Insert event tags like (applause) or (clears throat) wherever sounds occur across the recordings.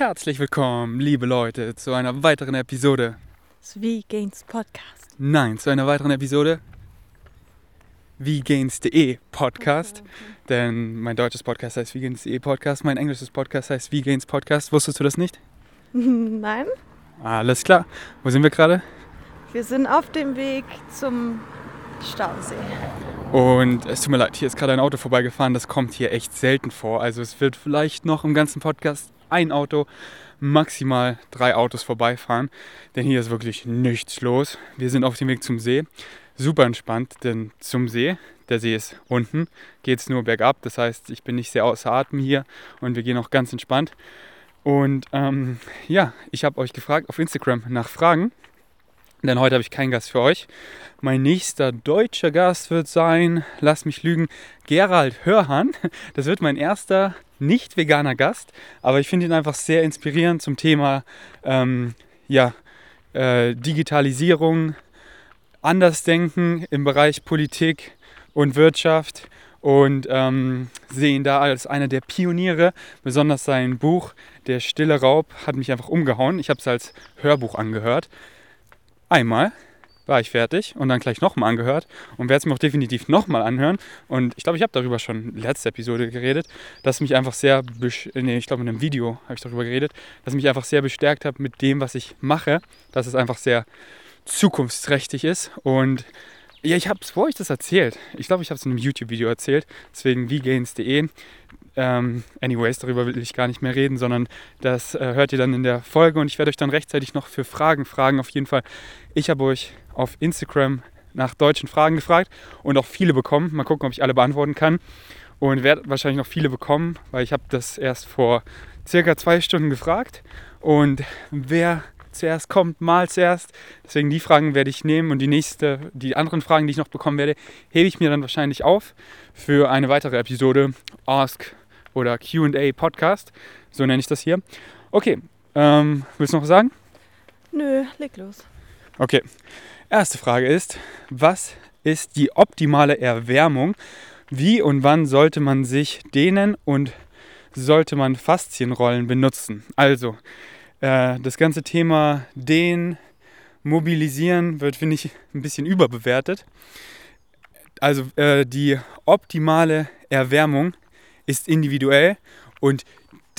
Herzlich willkommen, liebe Leute, zu einer weiteren Episode. Wie Gains Podcast. Nein, zu einer weiteren Episode Vgains.de Podcast. Denn mein deutsches Podcast heißt Vgains.de Podcast, mein englisches Podcast heißt Vgains Podcast. Wusstest du das nicht? (laughs) Nein, Alles klar. Wo sind wir gerade? wir sind auf dem Weg zum Stausee. Und es tut mir leid, hier ist gerade ein Auto vorbeigefahren. Das kommt hier echt selten vor. Also es wird vielleicht noch im ganzen Podcast ein Auto, maximal drei Autos vorbeifahren. Denn hier ist wirklich nichts los. Wir sind auf dem Weg zum See. Super entspannt, denn zum See, der See ist unten, geht es nur bergab. Das heißt, ich bin nicht sehr außer Atem hier und wir gehen auch ganz entspannt. Und ähm, ja, ich habe euch gefragt auf Instagram nach Fragen. Denn heute habe ich keinen Gast für euch. Mein nächster deutscher Gast wird sein, lass mich lügen, Gerald Hörhan. Das wird mein erster nicht veganer Gast, aber ich finde ihn einfach sehr inspirierend zum Thema ähm, ja, äh, Digitalisierung, Andersdenken im Bereich Politik und Wirtschaft und ähm, sehe ihn da als einer der Pioniere. Besonders sein Buch Der stille Raub hat mich einfach umgehauen. Ich habe es als Hörbuch angehört einmal war ich fertig und dann gleich nochmal angehört und werde es mir auch definitiv nochmal anhören. Und ich glaube, ich habe darüber schon letzte Episode geredet, dass mich einfach sehr, nee, ich glaube in einem Video habe ich darüber geredet, dass mich einfach sehr bestärkt hat mit dem, was ich mache, dass es einfach sehr zukunftsträchtig ist und ja, ich habe es, wo ich das erzählt? Ich glaube, ich habe es in einem YouTube-Video erzählt, deswegen vgains.de. Ähm, anyways, darüber will ich gar nicht mehr reden, sondern das äh, hört ihr dann in der Folge und ich werde euch dann rechtzeitig noch für Fragen fragen. Auf jeden Fall, ich habe euch auf Instagram nach deutschen Fragen gefragt und auch viele bekommen. Mal gucken, ob ich alle beantworten kann. Und werde wahrscheinlich noch viele bekommen, weil ich habe das erst vor circa zwei Stunden gefragt. Und wer zuerst kommt, mal zuerst. Deswegen die Fragen werde ich nehmen und die nächste, die anderen Fragen, die ich noch bekommen werde, hebe ich mir dann wahrscheinlich auf für eine weitere Episode Ask oder QA Podcast. So nenne ich das hier. Okay, ähm, willst du noch was sagen? Nö, leg los. Okay. Erste Frage ist, was ist die optimale Erwärmung? Wie und wann sollte man sich dehnen und sollte man Faszienrollen benutzen? Also, äh, das ganze Thema Dehnen, Mobilisieren wird, finde ich, ein bisschen überbewertet. Also, äh, die optimale Erwärmung ist individuell und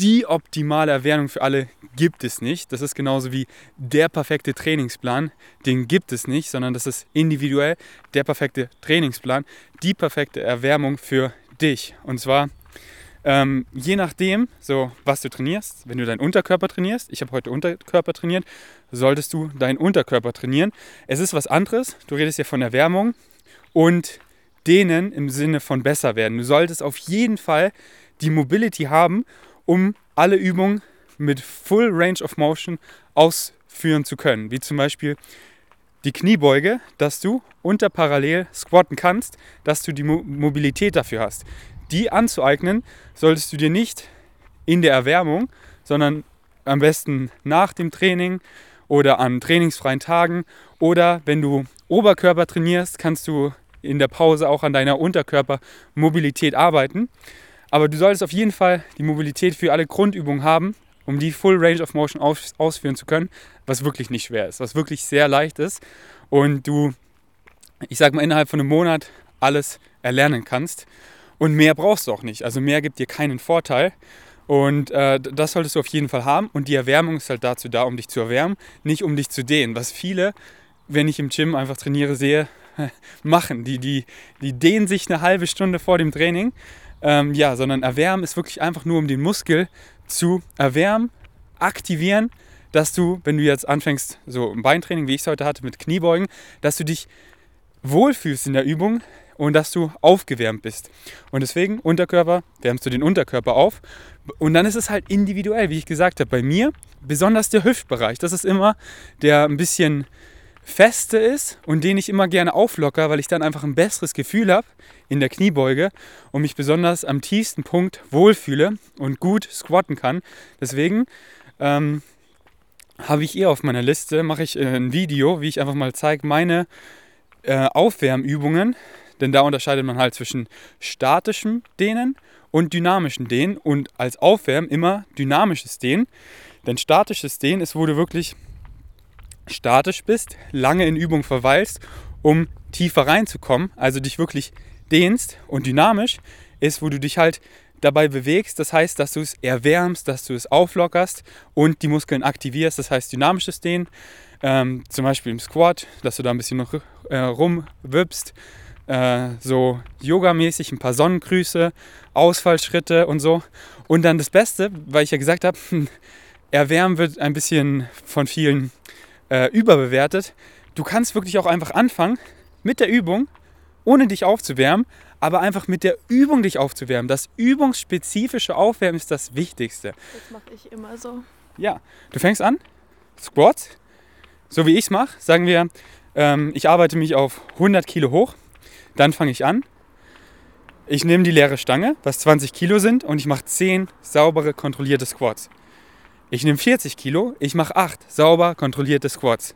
die optimale Erwärmung für alle gibt es nicht. Das ist genauso wie der perfekte Trainingsplan. Den gibt es nicht, sondern das ist individuell der perfekte Trainingsplan, die perfekte Erwärmung für dich. Und zwar ähm, je nachdem, so was du trainierst. Wenn du deinen Unterkörper trainierst, ich habe heute Unterkörper trainiert, solltest du deinen Unterkörper trainieren. Es ist was anderes. Du redest ja von Erwärmung und dehnen im Sinne von besser werden. Du solltest auf jeden Fall die Mobility haben, um alle Übungen mit Full Range of Motion ausführen zu können. Wie zum Beispiel die Kniebeuge, dass du unter parallel squatten kannst, dass du die Mo Mobilität dafür hast. Die anzueignen solltest du dir nicht in der Erwärmung, sondern am besten nach dem Training oder an trainingsfreien Tagen oder wenn du Oberkörper trainierst, kannst du in der Pause auch an deiner Unterkörpermobilität arbeiten. Aber du solltest auf jeden Fall die Mobilität für alle Grundübungen haben, um die Full Range of Motion aus ausführen zu können, was wirklich nicht schwer ist, was wirklich sehr leicht ist und du, ich sag mal, innerhalb von einem Monat alles erlernen kannst. Und mehr brauchst du auch nicht. Also mehr gibt dir keinen Vorteil. Und äh, das solltest du auf jeden Fall haben. Und die Erwärmung ist halt dazu da, um dich zu erwärmen, nicht um dich zu dehnen. Was viele, wenn ich im Gym einfach trainiere, sehe, (laughs) machen. Die, die, die dehnen sich eine halbe Stunde vor dem Training. Ähm, ja, sondern erwärmen ist wirklich einfach nur, um den Muskel zu erwärmen, aktivieren, dass du, wenn du jetzt anfängst, so ein Beintraining, wie ich es heute hatte, mit Kniebeugen, dass du dich wohlfühlst in der Übung und dass du aufgewärmt bist. Und deswegen, Unterkörper, wärmst du den Unterkörper auf. Und dann ist es halt individuell, wie ich gesagt habe. Bei mir besonders der Hüftbereich. Das ist immer der ein bisschen feste ist und den ich immer gerne auflocker, weil ich dann einfach ein besseres Gefühl habe in der Kniebeuge und mich besonders am tiefsten Punkt wohlfühle und gut squatten kann. Deswegen ähm, habe ich eher auf meiner Liste, mache ich äh, ein Video, wie ich einfach mal zeige, meine äh, Aufwärmübungen. Denn da unterscheidet man halt zwischen statischem Dehnen und dynamischen Dehnen und als Aufwärmen immer dynamisches Dehnen. Denn statisches Dehnen ist, wo du wirklich statisch bist, lange in Übung verweilst, um tiefer reinzukommen, also dich wirklich dehnst und dynamisch ist, wo du dich halt dabei bewegst. Das heißt, dass du es erwärmst, dass du es auflockerst und die Muskeln aktivierst. Das heißt, dynamisches Dehnen, ähm, zum Beispiel im Squat, dass du da ein bisschen noch äh, rumwippst, äh, so yogamäßig, ein paar Sonnengrüße, Ausfallschritte und so. Und dann das Beste, weil ich ja gesagt habe, (laughs) erwärmen wird ein bisschen von vielen äh, überbewertet. Du kannst wirklich auch einfach anfangen mit der Übung, ohne dich aufzuwärmen, aber einfach mit der Übung dich aufzuwärmen. Das übungsspezifische Aufwärmen ist das Wichtigste. Das mache ich immer so. Ja, du fängst an, Squats, so wie ich es mache. Sagen wir, ähm, ich arbeite mich auf 100 Kilo hoch, dann fange ich an. Ich nehme die leere Stange, was 20 Kilo sind, und ich mache 10 saubere, kontrollierte Squats. Ich nehme 40 Kilo, ich mache 8 sauber kontrollierte Squats.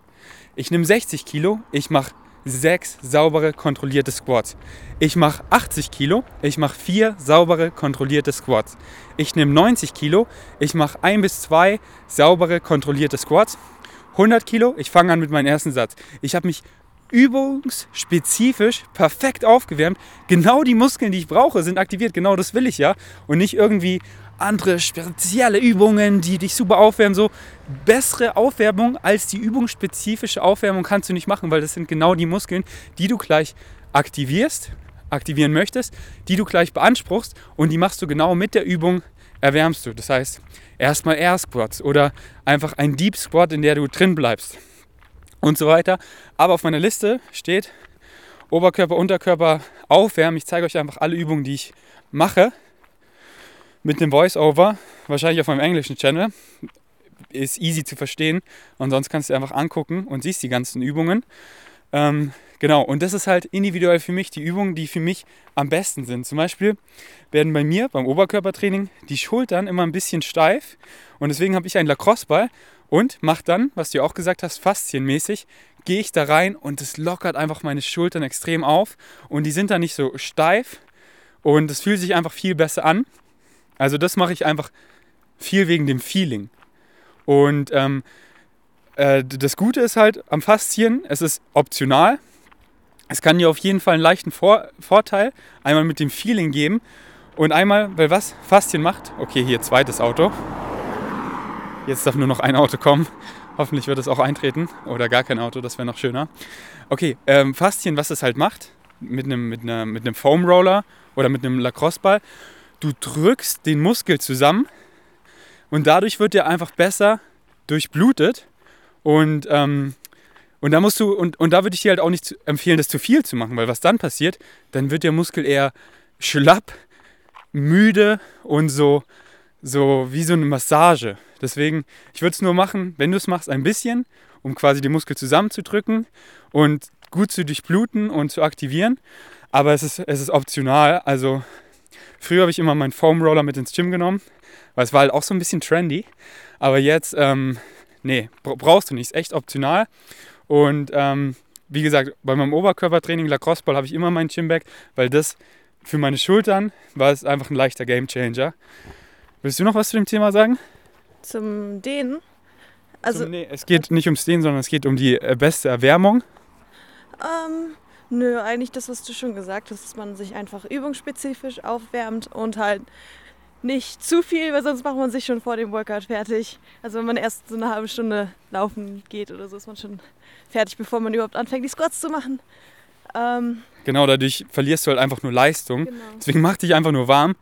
Ich nehme 60 Kilo, ich mache 6 saubere kontrollierte Squats. Ich mache 80 Kilo, ich mache 4 saubere kontrollierte Squats. Ich nehme 90 Kilo, ich mache 1 bis 2 saubere kontrollierte Squats. 100 Kilo, ich fange an mit meinem ersten Satz. Ich habe mich übungsspezifisch perfekt aufgewärmt. Genau die Muskeln, die ich brauche, sind aktiviert. Genau das will ich ja. Und nicht irgendwie andere spezielle Übungen, die dich super aufwärmen. So bessere Aufwärmung als die übungsspezifische Aufwärmung kannst du nicht machen, weil das sind genau die Muskeln, die du gleich aktivierst, aktivieren möchtest, die du gleich beanspruchst und die machst du genau mit der Übung erwärmst du. Das heißt, erstmal Air Squats oder einfach ein Deep Squat, in der du drin bleibst und so weiter. Aber auf meiner Liste steht Oberkörper, Unterkörper aufwärmen. Ich zeige euch einfach alle Übungen, die ich mache mit einem Voice-Over, wahrscheinlich auf meinem englischen Channel. Ist easy zu verstehen und sonst kannst du einfach angucken und siehst die ganzen Übungen. Ähm, genau, und das ist halt individuell für mich die Übungen, die für mich am besten sind. Zum Beispiel werden bei mir beim Oberkörpertraining die Schultern immer ein bisschen steif und deswegen habe ich einen Lacrosse-Ball und mache dann, was du auch gesagt hast, faszienmäßig, gehe ich da rein und es lockert einfach meine Schultern extrem auf und die sind dann nicht so steif und es fühlt sich einfach viel besser an. Also das mache ich einfach viel wegen dem Feeling. Und ähm, äh, das Gute ist halt am Faszien, es ist optional. Es kann dir auf jeden Fall einen leichten Vor Vorteil einmal mit dem Feeling geben und einmal, weil was Faszien macht, okay, hier zweites Auto. Jetzt darf nur noch ein Auto kommen. Hoffentlich wird es auch eintreten oder gar kein Auto, das wäre noch schöner. Okay, ähm, Faszien, was es halt macht, mit einem, mit, mit einem Foam Roller oder mit einem Lacrosse-Ball, du drückst den Muskel zusammen und dadurch wird der einfach besser durchblutet. Und, ähm, und da musst du, und, und da würde ich dir halt auch nicht empfehlen, das zu viel zu machen, weil was dann passiert, dann wird der Muskel eher schlapp, müde und so, so wie so eine Massage. Deswegen, ich würde es nur machen, wenn du es machst, ein bisschen, um quasi den Muskel zusammenzudrücken und gut zu durchbluten und zu aktivieren. Aber es ist, es ist optional. Also Früher habe ich immer meinen Foam Roller mit ins Gym genommen, weil es war halt auch so ein bisschen trendy. Aber jetzt, ähm, nee, brauchst du nicht, ist echt optional. Und ähm, wie gesagt, bei meinem Oberkörpertraining Lacrosse Ball habe ich immer meinen Gymbag, weil das für meine Schultern war es einfach ein leichter Gamechanger. Willst du noch was zu dem Thema sagen? Zum Dehnen? Also, Zum, nee, es geht nicht ums Dehnen, sondern es geht um die äh, beste Erwärmung. Ähm, Nö, eigentlich das, was du schon gesagt hast, dass man sich einfach übungsspezifisch aufwärmt und halt nicht zu viel, weil sonst macht man sich schon vor dem Workout fertig. Also wenn man erst so eine halbe Stunde laufen geht oder so, ist man schon fertig, bevor man überhaupt anfängt, die Squats zu machen. Ähm, genau, dadurch verlierst du halt einfach nur Leistung. Genau. Deswegen mach dich einfach nur warm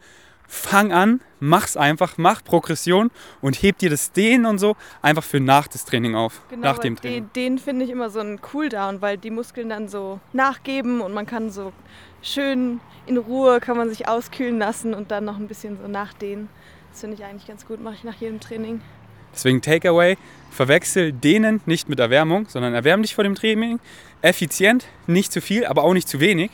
fang an, mach's einfach, mach Progression und heb dir das Dehnen und so einfach für nach das Training auf. Genau, nach dem Training. Den finde ich immer so ein Cooldown, weil die Muskeln dann so nachgeben und man kann so schön in Ruhe kann man sich auskühlen lassen und dann noch ein bisschen so nachdehnen. Das finde ich eigentlich ganz gut, mache ich nach jedem Training. Deswegen Takeaway, verwechsel Dehnen nicht mit Erwärmung, sondern erwärm dich vor dem Training. Effizient, nicht zu viel, aber auch nicht zu wenig.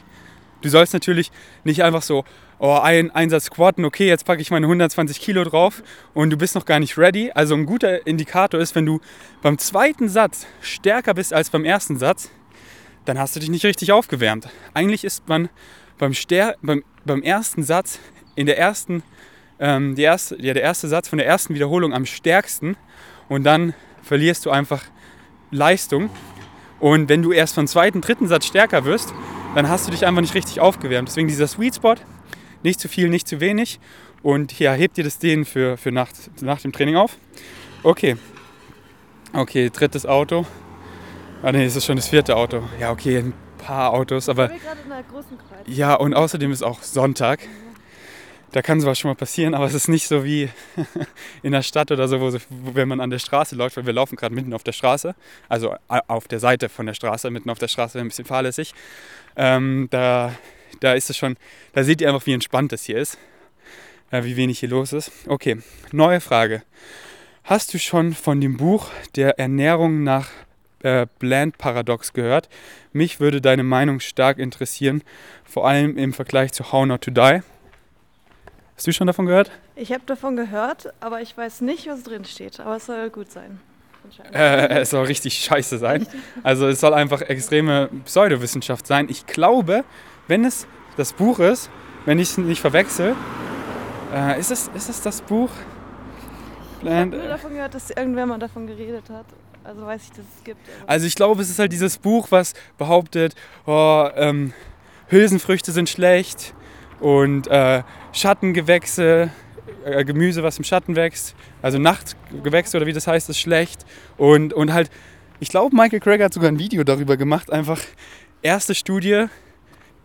Du sollst natürlich nicht einfach so, oh, ein Einsatz squatten, okay, jetzt packe ich meine 120 Kilo drauf und du bist noch gar nicht ready. Also ein guter Indikator ist, wenn du beim zweiten Satz stärker bist als beim ersten Satz, dann hast du dich nicht richtig aufgewärmt. Eigentlich ist man beim, Ster beim, beim ersten Satz in der ersten ähm, die erste, ja, der erste Satz von der ersten Wiederholung am stärksten und dann verlierst du einfach Leistung. Und wenn du erst vom zweiten, dritten Satz stärker wirst, dann hast du dich einfach nicht richtig aufgewärmt. Deswegen dieser Sweet Spot, nicht zu viel, nicht zu wenig. Und ja, hebt dir das Dehnen für, für nach, nach dem Training auf. Okay. Okay, drittes Auto. Ah ne, es ist schon das vierte Auto. Ja, okay, ein paar Autos, aber. Ja, und außerdem ist auch Sonntag. Da kann sowas schon mal passieren, aber es ist nicht so wie (laughs) in der Stadt oder so, wo, wenn man an der Straße läuft, weil wir laufen gerade mitten auf der Straße, also auf der Seite von der Straße, mitten auf der Straße, ein bisschen fahrlässig. Ähm, da, da ist es schon, da seht ihr einfach, wie entspannt es hier ist, äh, wie wenig hier los ist. Okay, neue Frage. Hast du schon von dem Buch der Ernährung nach äh, Bland Paradox gehört? Mich würde deine Meinung stark interessieren, vor allem im Vergleich zu How Not to Die. Hast du schon davon gehört? Ich habe davon gehört, aber ich weiß nicht, was drin steht. Aber es soll gut sein. Äh, es soll richtig scheiße sein. Also es soll einfach extreme Pseudowissenschaft sein. Ich glaube, wenn es das Buch ist, wenn ich es nicht verwechsel, äh, ist, es, ist es das Buch? Ich habe nur davon gehört, dass irgendwer mal davon geredet hat. Also weiß ich, dass es gibt. Also ich glaube, es ist halt dieses Buch, was behauptet, oh, ähm, Hülsenfrüchte sind schlecht und äh, Schattengewächse, äh, Gemüse, was im Schatten wächst, also Nachtgewächse oder wie das heißt, ist schlecht. Und, und halt, ich glaube, Michael Craig hat sogar ein Video darüber gemacht, einfach erste Studie,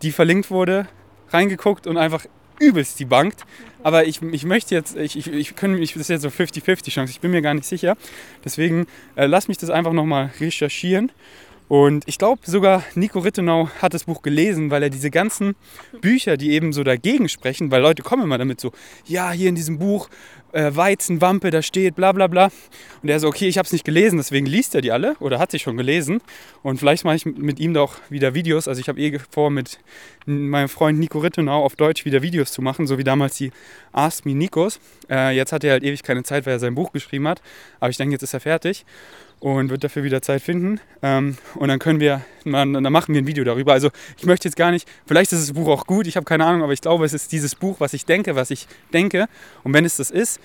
die verlinkt wurde, reingeguckt und einfach übelst die bankt. Aber ich, ich möchte jetzt, ich, ich, ich, können, ich, das ist jetzt so 50-50 Chance, ich bin mir gar nicht sicher. Deswegen äh, lass mich das einfach nochmal recherchieren und ich glaube sogar, Nico Rittenau hat das Buch gelesen, weil er diese ganzen Bücher, die eben so dagegen sprechen, weil Leute kommen immer damit so, ja, hier in diesem Buch äh, Weizenwampe, da steht bla bla bla. Und er so, okay, ich habe es nicht gelesen, deswegen liest er die alle oder hat sie schon gelesen. Und vielleicht mache ich mit ihm da auch wieder Videos. Also ich habe eh vor, mit meinem Freund Nico Rittenau auf Deutsch wieder Videos zu machen, so wie damals die Ask Me Nikos. Äh, jetzt hat er halt ewig keine Zeit, weil er sein Buch geschrieben hat. Aber ich denke, jetzt ist er fertig und wird dafür wieder Zeit finden. Ähm, und dann können wir, dann machen wir ein Video darüber. Also ich möchte jetzt gar nicht, vielleicht ist das Buch auch gut, ich habe keine Ahnung, aber ich glaube, es ist dieses Buch, was ich denke, was ich denke. Und wenn es das ist,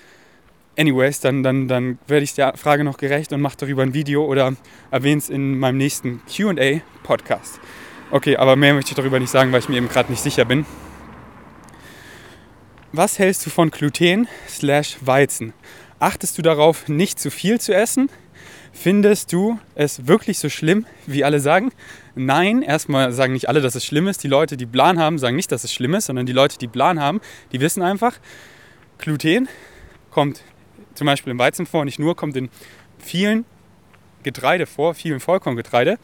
anyways, dann, dann, dann werde ich der Frage noch gerecht und mache darüber ein Video oder erwähne es in meinem nächsten QA-Podcast. Okay, aber mehr möchte ich darüber nicht sagen, weil ich mir eben gerade nicht sicher bin. Was hältst du von Gluten slash Weizen? Achtest du darauf, nicht zu viel zu essen? Findest du es wirklich so schlimm, wie alle sagen? Nein, erstmal sagen nicht alle, dass es schlimm ist. Die Leute, die Plan haben, sagen nicht, dass es schlimm ist, sondern die Leute, die Plan haben, die wissen einfach, Gluten kommt zum Beispiel im Weizen vor, nicht nur, kommt in vielen Getreide vor, vielen Vollkorngetreide.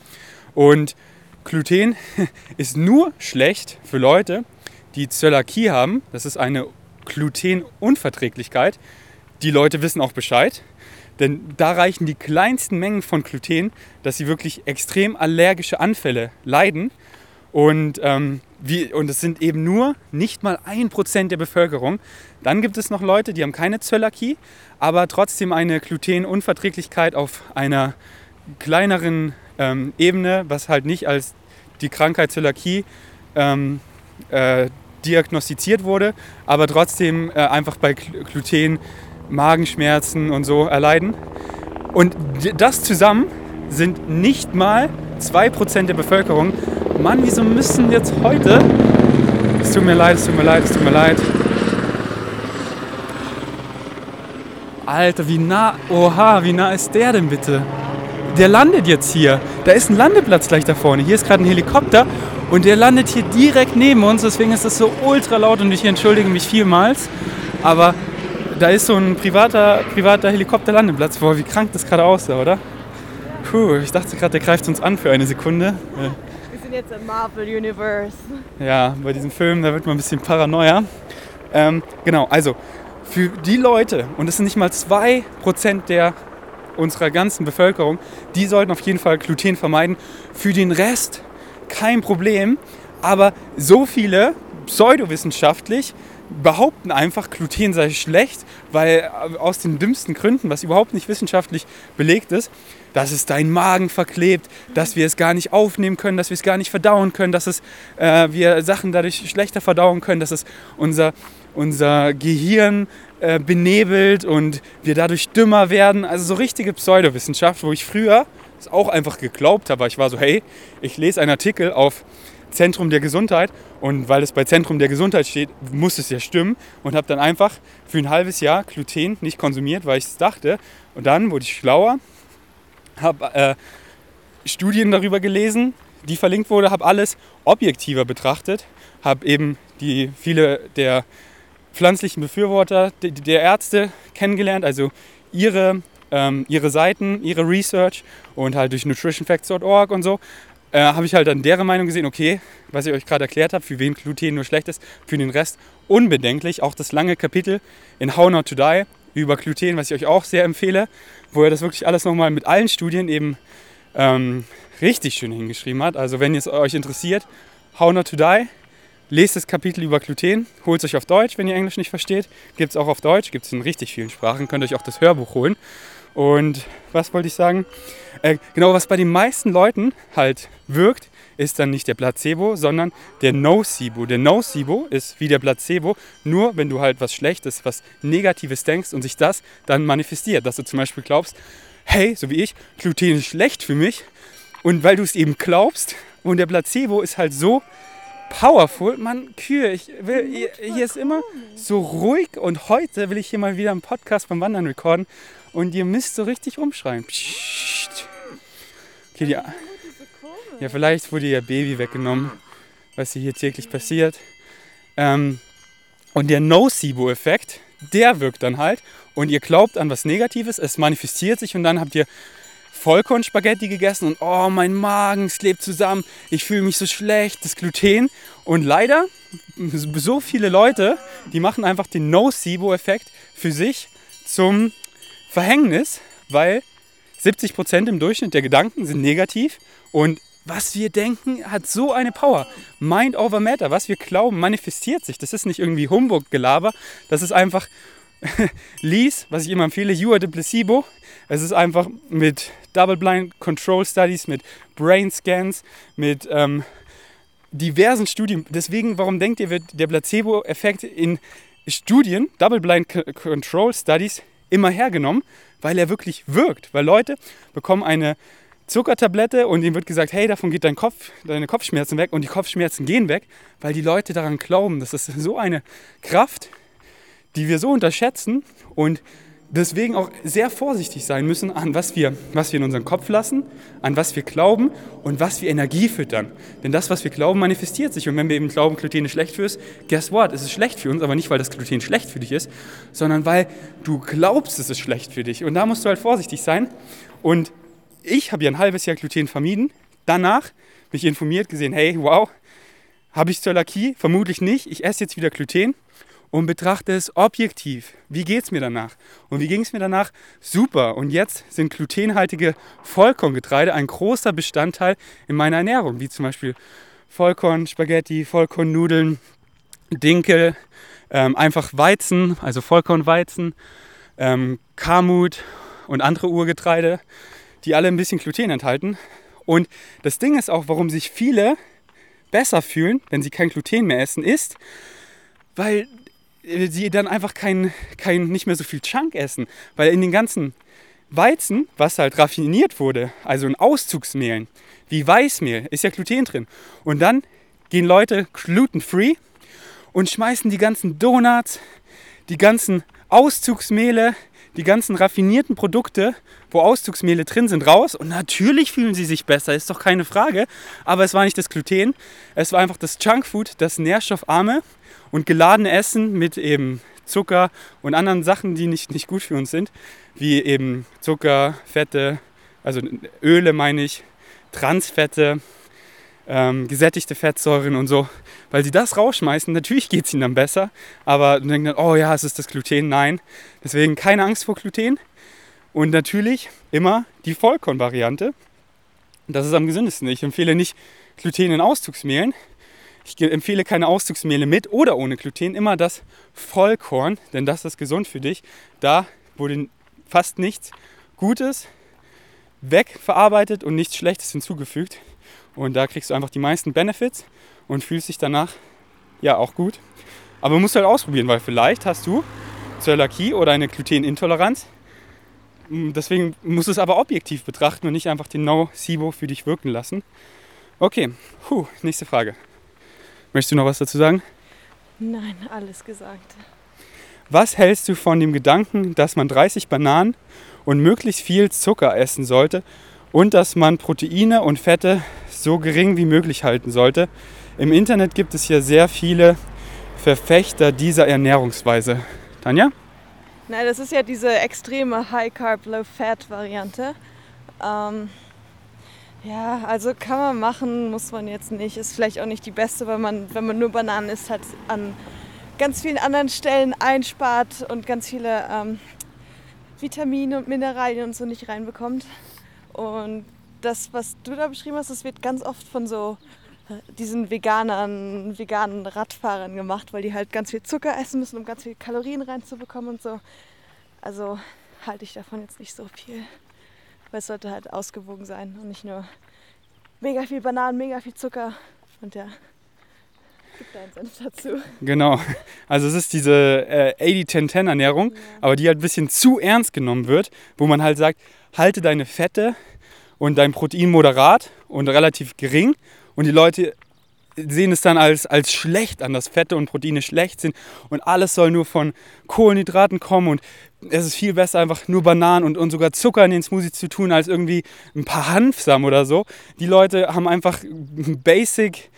Und Gluten (laughs) ist nur schlecht für Leute, die Zöliakie haben. Das ist eine Glutenunverträglichkeit. Die Leute wissen auch Bescheid. Denn da reichen die kleinsten Mengen von Gluten, dass sie wirklich extrem allergische Anfälle leiden. Und, ähm, wie, und es sind eben nur nicht mal ein Prozent der Bevölkerung. Dann gibt es noch Leute, die haben keine Zöliakie, aber trotzdem eine Glutenunverträglichkeit auf einer kleineren ähm, Ebene, was halt nicht als die Krankheit Zöliakie ähm, äh, diagnostiziert wurde, aber trotzdem äh, einfach bei Gluten Magenschmerzen und so erleiden. Und das zusammen sind nicht mal 2% der Bevölkerung. Mann, wieso müssen jetzt heute... Es tut mir leid, es tut mir leid, es tut mir leid. Alter, wie nah... Oha, wie nah ist der denn bitte? Der landet jetzt hier. Da ist ein Landeplatz gleich da vorne. Hier ist gerade ein Helikopter und der landet hier direkt neben uns. Deswegen ist es so ultra laut und ich entschuldige mich vielmals. Aber da ist so ein privater, privater Helikopterlandeplatz. Boah, wie krank das gerade aussah, oder? Puh, ich dachte gerade, der greift uns an für eine Sekunde. Wir sind jetzt im Marvel Universe. Ja, bei diesem Film, da wird man ein bisschen paranoia. Ähm, genau, also für die Leute, und das sind nicht mal 2% der unserer ganzen Bevölkerung, die sollten auf jeden Fall Gluten vermeiden. Für den Rest kein Problem, aber so viele pseudowissenschaftlich behaupten einfach, Gluten sei schlecht, weil äh, aus den dümmsten Gründen, was überhaupt nicht wissenschaftlich belegt ist, dass es deinen Magen verklebt, dass wir es gar nicht aufnehmen können, dass wir es gar nicht verdauen können, dass es, äh, wir Sachen dadurch schlechter verdauen können, dass es unser unser Gehirn äh, benebelt und wir dadurch dümmer werden. Also so richtige Pseudowissenschaft, wo ich früher es auch einfach geglaubt habe. Ich war so, hey, ich lese einen Artikel auf Zentrum der Gesundheit. Und weil es bei Zentrum der Gesundheit steht, muss es ja stimmen. Und habe dann einfach für ein halbes Jahr Gluten nicht konsumiert, weil ich es dachte. Und dann wurde ich schlauer, habe äh, Studien darüber gelesen, die verlinkt wurde, habe alles objektiver betrachtet, habe eben die viele der pflanzlichen Befürworter der Ärzte kennengelernt, also ihre, ähm, ihre Seiten, ihre Research und halt durch nutritionfacts.org und so äh, habe ich halt dann deren Meinung gesehen, okay, was ich euch gerade erklärt habe, für wen Gluten nur schlecht ist, für den Rest unbedenklich. Auch das lange Kapitel in How Not to Die über Gluten, was ich euch auch sehr empfehle, wo er das wirklich alles nochmal mit allen Studien eben ähm, richtig schön hingeschrieben hat. Also wenn es euch interessiert, How Not to Die, lest das Kapitel über Gluten, holt es euch auf Deutsch, wenn ihr Englisch nicht versteht. Gibt es auch auf Deutsch, gibt es in richtig vielen Sprachen, könnt euch auch das Hörbuch holen. Und was wollte ich sagen? Äh, genau, was bei den meisten Leuten halt wirkt, ist dann nicht der Placebo, sondern der Nocebo. Der Nocebo ist wie der Placebo, nur wenn du halt was Schlechtes, was Negatives denkst und sich das dann manifestiert. Dass du zum Beispiel glaubst, hey, so wie ich, Gluten ist schlecht für mich. Und weil du es eben glaubst und der Placebo ist halt so powerful. Mann, Kühe, ich will, hier, hier ist immer so ruhig und heute will ich hier mal wieder einen Podcast beim Wandern recorden und ihr müsst so richtig umschreien. Psst. Okay, die, ja, vielleicht wurde ihr Baby weggenommen, was hier täglich passiert. Ähm, und der Nocebo-Effekt, der wirkt dann halt und ihr glaubt an was Negatives, es manifestiert sich und dann habt ihr Vollkornspaghetti gegessen und oh, mein Magen klebt zusammen, ich fühle mich so schlecht, das Gluten. Und leider, so viele Leute, die machen einfach den Nocebo-Effekt für sich zum Verhängnis, weil 70% im Durchschnitt der Gedanken sind negativ und was wir denken, hat so eine Power. Mind over Matter, was wir glauben, manifestiert sich. Das ist nicht irgendwie Humbug-Gelaber, das ist einfach (laughs) Lies, was ich immer empfehle, You are the Placebo. Es ist einfach mit Double-Blind Control Studies, mit Brain Scans, mit ähm, diversen Studien. Deswegen, warum denkt ihr, wird der Placebo-Effekt in Studien, Double-Blind Control Studies, immer hergenommen? Weil er wirklich wirkt. Weil Leute bekommen eine Zuckertablette und ihnen wird gesagt, hey, davon geht dein Kopf, deine Kopfschmerzen weg und die Kopfschmerzen gehen weg, weil die Leute daran glauben. Das ist so eine Kraft, die wir so unterschätzen und deswegen auch sehr vorsichtig sein müssen, an was wir, was wir in unseren Kopf lassen, an was wir glauben und was wir Energie füttern. Denn das, was wir glauben, manifestiert sich. Und wenn wir eben glauben, Gluten ist schlecht für uns, guess what? Es ist schlecht für uns, aber nicht, weil das Gluten schlecht für dich ist, sondern weil du glaubst, es ist schlecht für dich. Und da musst du halt vorsichtig sein. Und ich habe ja ein halbes Jahr Gluten vermieden. Danach mich informiert, gesehen, hey, wow, habe ich Zöliakie? Vermutlich nicht. Ich esse jetzt wieder Gluten und betrachte es objektiv. Wie geht es mir danach? Und wie ging es mir danach? Super. Und jetzt sind glutenhaltige Vollkorngetreide ein großer Bestandteil in meiner Ernährung, wie zum Beispiel Vollkornspaghetti, Vollkornnudeln, Dinkel, ähm, einfach Weizen, also Vollkornweizen, ähm, Kamut und andere Urgetreide, die alle ein bisschen Gluten enthalten. Und das Ding ist auch, warum sich viele besser fühlen, wenn sie kein Gluten mehr essen, ist, weil sie dann einfach kein, kein, nicht mehr so viel Chunk essen. Weil in den ganzen Weizen, was halt raffiniert wurde, also in Auszugsmehlen, wie Weißmehl, ist ja Gluten drin. Und dann gehen Leute gluten-free und schmeißen die ganzen Donuts, die ganzen Auszugsmehle, die ganzen raffinierten Produkte, wo Auszugsmehle drin sind, raus. Und natürlich fühlen sie sich besser, ist doch keine Frage. Aber es war nicht das Gluten, es war einfach das Junkfood, das nährstoffarme und geladene Essen mit eben Zucker und anderen Sachen, die nicht, nicht gut für uns sind, wie eben Zucker, Fette, also Öle meine ich, Transfette, ähm, gesättigte Fettsäuren und so. Weil sie das rausschmeißen, natürlich geht es ihnen dann besser, aber dann denken dann, oh ja, es ist das Gluten. Nein, deswegen keine Angst vor Gluten. Und natürlich immer die Vollkornvariante. Das ist am gesündesten. Ich empfehle nicht Gluten in Auszugsmehlen, ich empfehle keine Auszugsmehle mit oder ohne Gluten, immer das Vollkorn, denn das ist gesund für dich. Da wurde fast nichts Gutes wegverarbeitet und nichts Schlechtes hinzugefügt. Und da kriegst du einfach die meisten Benefits und fühlst dich danach ja auch gut. Aber musst du halt ausprobieren, weil vielleicht hast du Zöliakie oder eine Glutenintoleranz. Mm, Deswegen musst du es aber objektiv betrachten und nicht einfach den No-SIBO für dich wirken lassen. Okay, Puh, nächste Frage. Möchtest du noch was dazu sagen? Nein, alles gesagt. Was hältst du von dem Gedanken, dass man 30 Bananen und möglichst viel Zucker essen sollte und dass man Proteine und Fette so gering wie möglich halten sollte? Im Internet gibt es ja sehr viele Verfechter dieser Ernährungsweise. Tanja? Nein, das ist ja diese extreme High-Carb, Low-Fat-Variante. Ähm, ja, also kann man machen, muss man jetzt nicht. Ist vielleicht auch nicht die beste, weil man, wenn man nur Bananen isst, halt an ganz vielen anderen Stellen einspart und ganz viele ähm, Vitamine und Mineralien und so nicht reinbekommt. Und das, was du da beschrieben hast, das wird ganz oft von so äh, diesen Veganern, veganen Radfahrern gemacht, weil die halt ganz viel Zucker essen müssen, um ganz viel Kalorien reinzubekommen und so. Also halte ich davon jetzt nicht so viel. Weil es sollte halt ausgewogen sein und nicht nur mega viel Bananen, mega viel Zucker. Und ja, gibt da einen Senf dazu. Genau. Also es ist diese äh, 80-10-10 Ernährung, aber die halt ein bisschen zu ernst genommen wird, wo man halt sagt, halte deine Fette und dein Protein moderat und relativ gering. Und die Leute sehen es dann als, als schlecht an, dass Fette und Proteine schlecht sind und alles soll nur von Kohlenhydraten kommen und es ist viel besser, einfach nur Bananen und, und sogar Zucker in den Smoothie zu tun, als irgendwie ein paar Hanfsamen oder so. Die Leute haben einfach Basic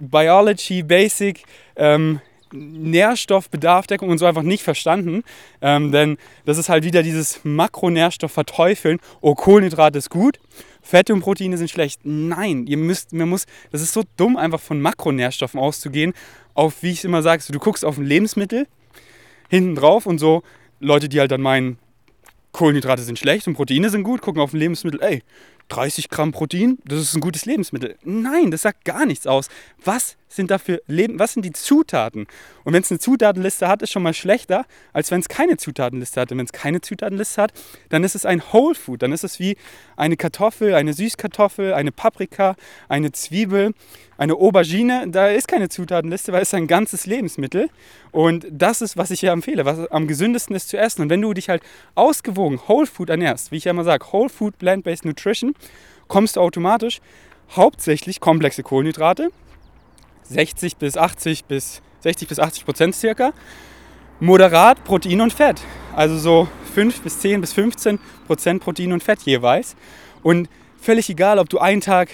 Biology, Basic ähm, Nährstoffbedarfdeckung und so einfach nicht verstanden. Ähm, denn das ist halt wieder dieses Makronährstoffverteufeln. Oh, Kohlenhydrate ist gut, Fette und Proteine sind schlecht. Nein, ihr müsst, man muss, das ist so dumm, einfach von Makronährstoffen auszugehen. Auf, wie ich immer sage, so, du guckst auf ein Lebensmittel hinten drauf und so Leute, die halt dann meinen, Kohlenhydrate sind schlecht und Proteine sind gut, gucken auf ein Lebensmittel, ey, 30 Gramm Protein, das ist ein gutes Lebensmittel. Nein, das sagt gar nichts aus. Was sind da für Leben, was sind die Zutaten? Und wenn es eine Zutatenliste hat, ist schon mal schlechter, als wenn es keine Zutatenliste hat. Und wenn es keine Zutatenliste hat, dann ist es ein Whole Food. Dann ist es wie eine Kartoffel, eine Süßkartoffel, eine Paprika, eine Zwiebel, eine Aubergine. Da ist keine Zutatenliste, weil es ein ganzes Lebensmittel. Und das ist, was ich hier empfehle, was am gesündesten ist zu essen. Und wenn du dich halt ausgewogen Whole Food ernährst, wie ich ja immer sage, Whole Food Plant-Based Nutrition, kommst du automatisch hauptsächlich komplexe Kohlenhydrate, 60 bis 80 bis 60 bis 80 Prozent circa, moderat Protein und Fett, also so 5 bis 10 bis 15 Prozent Protein und Fett jeweils. Und völlig egal, ob du einen Tag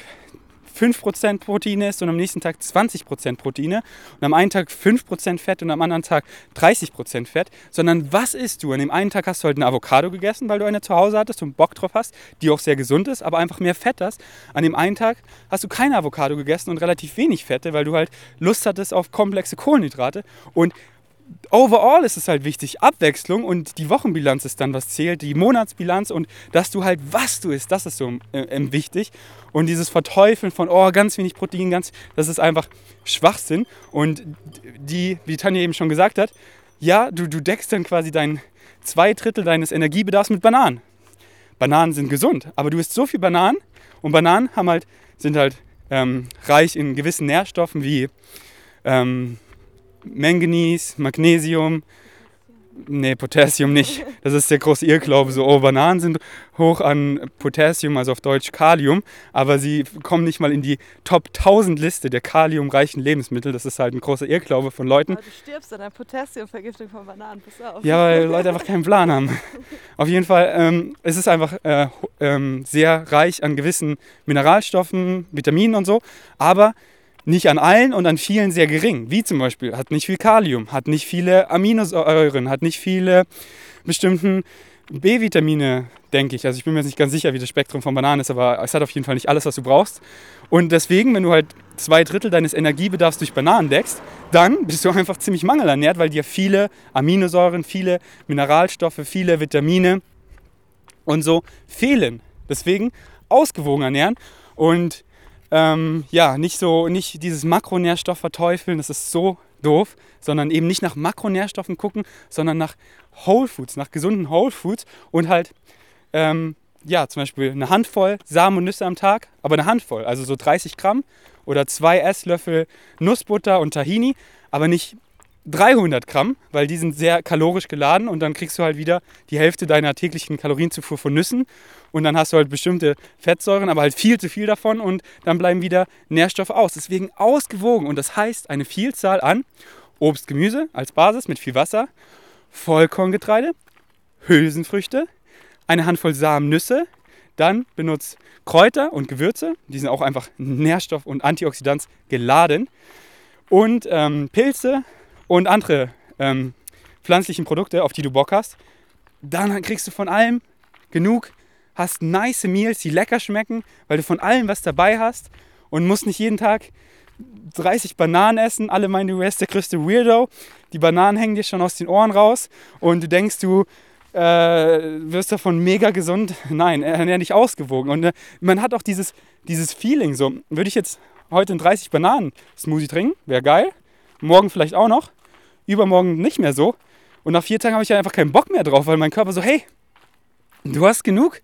5% Proteine isst und am nächsten Tag 20% Proteine und am einen Tag 5% Fett und am anderen Tag 30% Fett, sondern was isst du? An dem einen Tag hast du halt eine Avocado gegessen, weil du eine zu Hause hattest und Bock drauf hast, die auch sehr gesund ist, aber einfach mehr Fett hast. An dem einen Tag hast du keine Avocado gegessen und relativ wenig Fette, weil du halt Lust hattest auf komplexe Kohlenhydrate und overall ist es halt wichtig, Abwechslung und die Wochenbilanz ist dann, was zählt, die Monatsbilanz und dass du halt, was du isst, das ist so äh, wichtig. Und dieses Verteufeln von, oh, ganz wenig Protein, ganz, das ist einfach Schwachsinn. Und die, wie Tanja eben schon gesagt hat, ja, du, du deckst dann quasi dein zwei Drittel deines Energiebedarfs mit Bananen. Bananen sind gesund, aber du isst so viel Bananen und Bananen haben halt, sind halt ähm, reich in gewissen Nährstoffen wie ähm, Manganese, Magnesium. Nee, Potassium nicht. Das ist der große Irrglaube. So, oh, Bananen sind hoch an Potassium, also auf Deutsch Kalium, aber sie kommen nicht mal in die Top 1000 Liste der kaliumreichen Lebensmittel. Das ist halt ein großer Irrglaube von Leuten. Aber du stirbst an der Potassiumvergiftung von Bananen, pass auf. Ja, weil Leute einfach keinen Plan haben. (laughs) Auf jeden Fall, ähm, es ist einfach äh, ähm, sehr reich an gewissen Mineralstoffen, Vitaminen und so, aber nicht an allen und an vielen sehr gering. Wie zum Beispiel hat nicht viel Kalium, hat nicht viele Aminosäuren, hat nicht viele bestimmten B-Vitamine, denke ich. Also ich bin mir jetzt nicht ganz sicher, wie das Spektrum von Bananen ist, aber es hat auf jeden Fall nicht alles, was du brauchst. Und deswegen, wenn du halt zwei Drittel deines Energiebedarfs durch Bananen deckst, dann bist du einfach ziemlich mangelernährt, weil dir viele Aminosäuren, viele Mineralstoffe, viele Vitamine und so fehlen. Deswegen ausgewogen ernähren und ähm, ja, nicht so, nicht dieses Makronährstoff verteufeln, das ist so doof, sondern eben nicht nach Makronährstoffen gucken, sondern nach Whole Foods, nach gesunden Whole Foods und halt, ähm, ja, zum Beispiel eine Handvoll Samen und Nüsse am Tag, aber eine Handvoll, also so 30 Gramm oder zwei Esslöffel Nussbutter und Tahini, aber nicht 300 Gramm, weil die sind sehr kalorisch geladen und dann kriegst du halt wieder die Hälfte deiner täglichen Kalorienzufuhr von Nüssen und dann hast du halt bestimmte Fettsäuren, aber halt viel zu viel davon und dann bleiben wieder Nährstoffe aus. Deswegen ausgewogen und das heißt eine Vielzahl an Obst, Gemüse als Basis mit viel Wasser, Vollkorngetreide, Hülsenfrüchte, eine Handvoll Samen, Nüsse, dann benutzt Kräuter und Gewürze, die sind auch einfach Nährstoff- und Antioxidants geladen und ähm, Pilze und andere ähm, pflanzlichen Produkte, auf die du Bock hast. Dann kriegst du von allem genug, hast nice Meals, die lecker schmecken, weil du von allem was dabei hast und musst nicht jeden Tag 30 Bananen essen. Alle meinen, du wärst der größte Weirdo. Die Bananen hängen dir schon aus den Ohren raus und du denkst, du äh, wirst davon mega gesund. Nein, ernähr dich ausgewogen. Und äh, man hat auch dieses, dieses Feeling so, würde ich jetzt heute einen 30 Bananen Smoothie trinken, wäre geil. Morgen vielleicht auch noch, übermorgen nicht mehr so. Und nach vier Tagen habe ich einfach keinen Bock mehr drauf, weil mein Körper so, hey, du hast genug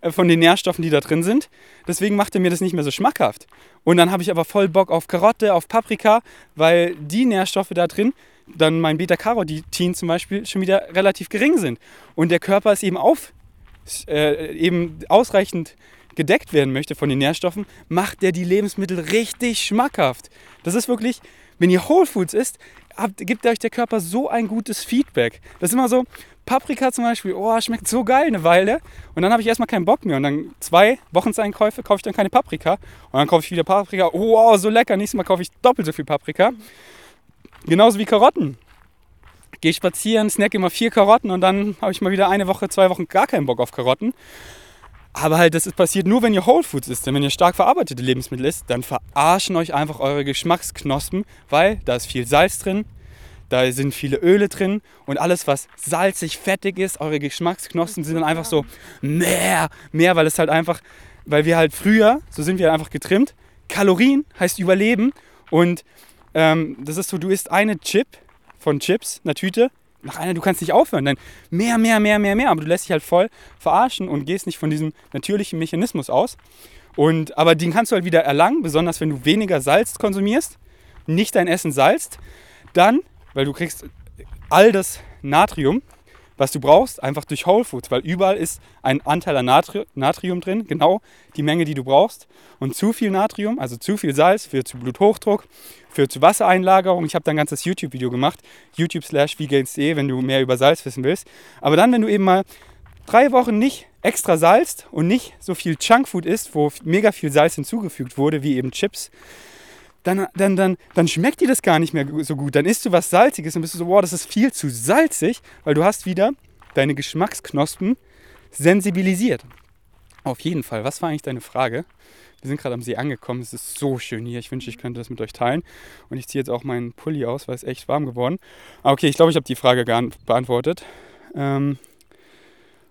äh, von den Nährstoffen, die da drin sind. Deswegen macht er mir das nicht mehr so schmackhaft. Und dann habe ich aber voll Bock auf Karotte, auf Paprika, weil die Nährstoffe da drin, dann mein Beta-Carotin zum Beispiel, schon wieder relativ gering sind. Und der Körper ist eben auf, äh, eben ausreichend gedeckt werden möchte von den Nährstoffen, macht der die Lebensmittel richtig schmackhaft. Das ist wirklich, wenn ihr Whole Foods isst, habt, gibt euch der Körper so ein gutes Feedback. Das ist immer so, Paprika zum Beispiel, oh, schmeckt so geil eine Weile. Und dann habe ich erstmal keinen Bock mehr. Und dann zwei Wocheneinkäufe kaufe ich dann keine Paprika. Und dann kaufe ich wieder Paprika. Oh, wow, so lecker. Nächstes Mal kaufe ich doppelt so viel Paprika. Genauso wie Karotten. Gehe spazieren, snack immer vier Karotten und dann habe ich mal wieder eine Woche, zwei Wochen gar keinen Bock auf Karotten. Aber halt, das ist passiert nur, wenn ihr Whole Foods isst. Denn wenn ihr stark verarbeitete Lebensmittel isst, dann verarschen euch einfach eure Geschmacksknospen, weil da ist viel Salz drin, da sind viele Öle drin und alles, was salzig, fettig ist, eure Geschmacksknospen sind dann einfach so mehr, mehr, weil es halt einfach, weil wir halt früher, so sind wir einfach getrimmt, Kalorien heißt Überleben und ähm, das ist so, du isst eine Chip von Chips, einer Tüte, nach einer, du kannst nicht aufhören, dann mehr, mehr, mehr, mehr, mehr, aber du lässt dich halt voll verarschen und gehst nicht von diesem natürlichen Mechanismus aus. Und, aber den kannst du halt wieder erlangen, besonders wenn du weniger Salz konsumierst, nicht dein Essen salzt, dann weil du kriegst all das Natrium, was du brauchst, einfach durch Whole Foods, weil überall ist ein Anteil an Natri Natrium drin, genau die Menge, die du brauchst. Und zu viel Natrium, also zu viel Salz, führt zu Bluthochdruck, führt zu Wassereinlagerung. Ich habe da ein ganzes YouTube-Video gemacht, youtube slash wenn du mehr über Salz wissen willst. Aber dann, wenn du eben mal drei Wochen nicht extra salzt und nicht so viel Junkfood isst, wo mega viel Salz hinzugefügt wurde, wie eben Chips, dann, dann, dann, dann schmeckt dir das gar nicht mehr so gut. Dann isst du was Salziges und bist du so, wow, das ist viel zu salzig, weil du hast wieder deine Geschmacksknospen sensibilisiert. Auf jeden Fall, was war eigentlich deine Frage? Wir sind gerade am See angekommen, es ist so schön hier. Ich wünsche, ich könnte das mit euch teilen. Und ich ziehe jetzt auch meinen Pulli aus, weil es echt warm geworden. Ah, okay, ich glaube, ich habe die Frage gar beantwortet. Ähm,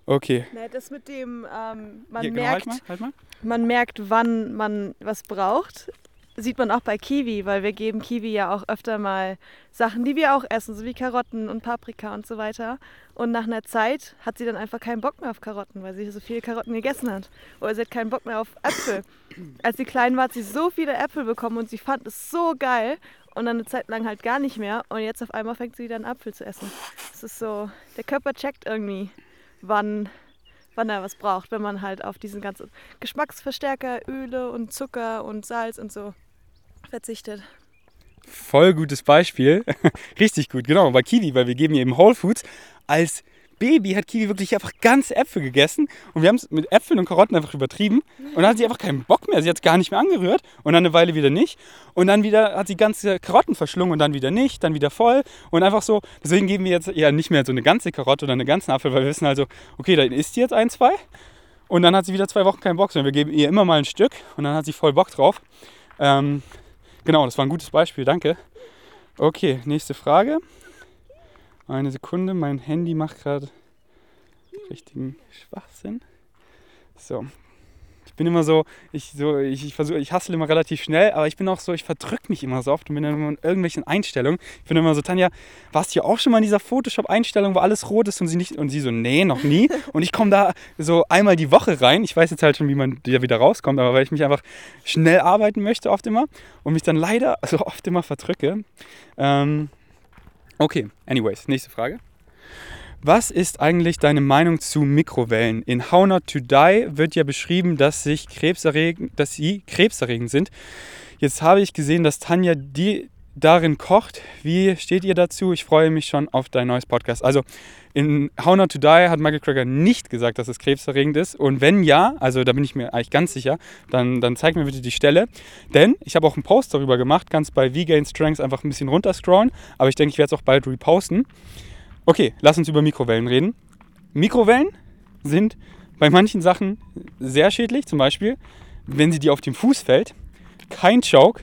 okay. Na, das mit dem, ähm, man, hier, merkt, genau, halt mal, halt mal. man merkt, wann man was braucht sieht man auch bei Kiwi, weil wir geben Kiwi ja auch öfter mal Sachen, die wir auch essen, so wie Karotten und Paprika und so weiter. Und nach einer Zeit hat sie dann einfach keinen Bock mehr auf Karotten, weil sie so viele Karotten gegessen hat. Oder sie hat keinen Bock mehr auf Äpfel. Als sie klein war, hat sie so viele Äpfel bekommen und sie fand es so geil. Und dann eine Zeit lang halt gar nicht mehr. Und jetzt auf einmal fängt sie wieder einen Apfel zu essen. Das ist so, der Körper checkt irgendwie, wann wann er was braucht, wenn man halt auf diesen ganzen Geschmacksverstärker, Öle und Zucker und Salz und so verzichtet. Voll gutes Beispiel. (laughs) Richtig gut, genau. Bei Kiwi, weil wir geben ihr eben Whole Foods. Als Baby hat Kiwi wirklich einfach ganze Äpfel gegessen und wir haben es mit Äpfeln und Karotten einfach übertrieben und dann hat sie einfach keinen Bock mehr. Sie hat es gar nicht mehr angerührt und dann eine Weile wieder nicht und dann wieder hat sie ganze Karotten verschlungen und dann wieder nicht, dann wieder voll und einfach so. Deswegen geben wir jetzt eher nicht mehr so eine ganze Karotte oder einen ganzen Apfel, weil wir wissen also, okay, dann isst sie jetzt ein, zwei und dann hat sie wieder zwei Wochen keinen Bock, sondern wir geben ihr immer mal ein Stück und dann hat sie voll Bock drauf. Ähm, Genau, das war ein gutes Beispiel, danke. Okay, nächste Frage. Eine Sekunde, mein Handy macht gerade richtigen Schwachsinn. So, bin immer so, ich, so, ich, ich versuche, ich hassle immer relativ schnell, aber ich bin auch so, ich verdrück mich immer so oft und bin dann immer in irgendwelchen Einstellungen. Ich bin immer so, Tanja, warst du ja auch schon mal in dieser Photoshop-Einstellung, wo alles rot ist und sie nicht, und sie so, nee, noch nie. (laughs) Und ich komme da so einmal die Woche rein. Ich weiß jetzt halt schon, wie man da wieder rauskommt, aber weil ich mich einfach schnell arbeiten möchte, oft immer, und mich dann leider (laughs) so oft immer verdrücke. Ähm, Okay, anyways, nächste Frage. Was ist eigentlich deine Meinung zu Mikrowellen? In How Not to Die wird ja beschrieben, dass, sich krebserregend, dass sie krebserregend sind. Jetzt habe ich gesehen, dass Tanja die darin kocht. Wie steht ihr dazu? Ich freue mich schon auf dein neues Podcast. Also in How Not to Die hat Michael Cracker nicht gesagt, dass es krebserregend ist. Und wenn ja, also da bin ich mir eigentlich ganz sicher, dann, dann zeig mir bitte die Stelle. Denn ich habe auch einen Post darüber gemacht, kannst bei V-Gain Strengths einfach ein bisschen runterscrollen. Aber ich denke, ich werde es auch bald reposten. Okay, lass uns über Mikrowellen reden. Mikrowellen sind bei manchen Sachen sehr schädlich. Zum Beispiel, wenn sie dir auf den Fuß fällt. Kein Joke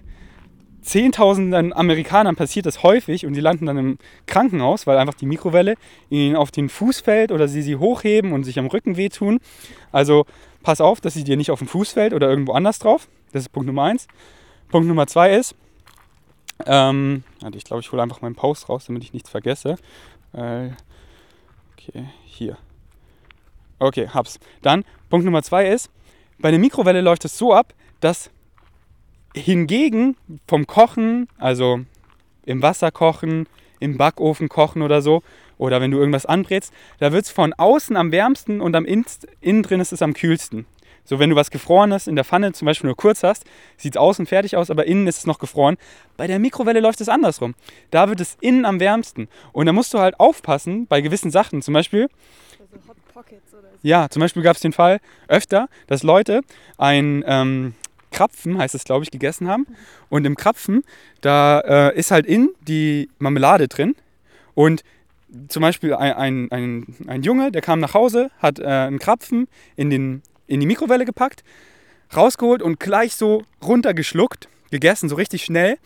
Zehntausenden Amerikanern passiert das häufig und die landen dann im Krankenhaus, weil einfach die Mikrowelle ihnen auf den Fuß fällt oder sie sie hochheben und sich am Rücken wehtun. Also pass auf, dass sie dir nicht auf den Fuß fällt oder irgendwo anders drauf. Das ist Punkt Nummer eins. Punkt Nummer zwei ist, ähm, ich glaube, ich hole einfach meinen Post raus, damit ich nichts vergesse. Äh, okay, hier. Okay, hab's. Dann Punkt Nummer zwei ist, bei der Mikrowelle läuft es so ab, dass Hingegen vom Kochen, also im Wasser kochen, im Backofen kochen oder so, oder wenn du irgendwas anbrätst, da wird es von außen am wärmsten und am innen drin ist es am kühlsten. So, wenn du was Gefrorenes in der Pfanne zum Beispiel nur kurz hast, sieht es außen fertig aus, aber innen ist es noch gefroren. Bei der Mikrowelle läuft es andersrum. Da wird es innen am wärmsten. Und da musst du halt aufpassen bei gewissen Sachen. Zum Beispiel. Also Hot Pockets oder so. Ja, zum Beispiel gab es den Fall öfter, dass Leute ein ähm, Krapfen, heißt es glaube ich, gegessen haben. Und im Krapfen, da äh, ist halt in die Marmelade drin. Und zum Beispiel ein, ein, ein, ein Junge, der kam nach Hause, hat äh, einen Krapfen in, den, in die Mikrowelle gepackt, rausgeholt und gleich so runtergeschluckt, gegessen, so richtig schnell.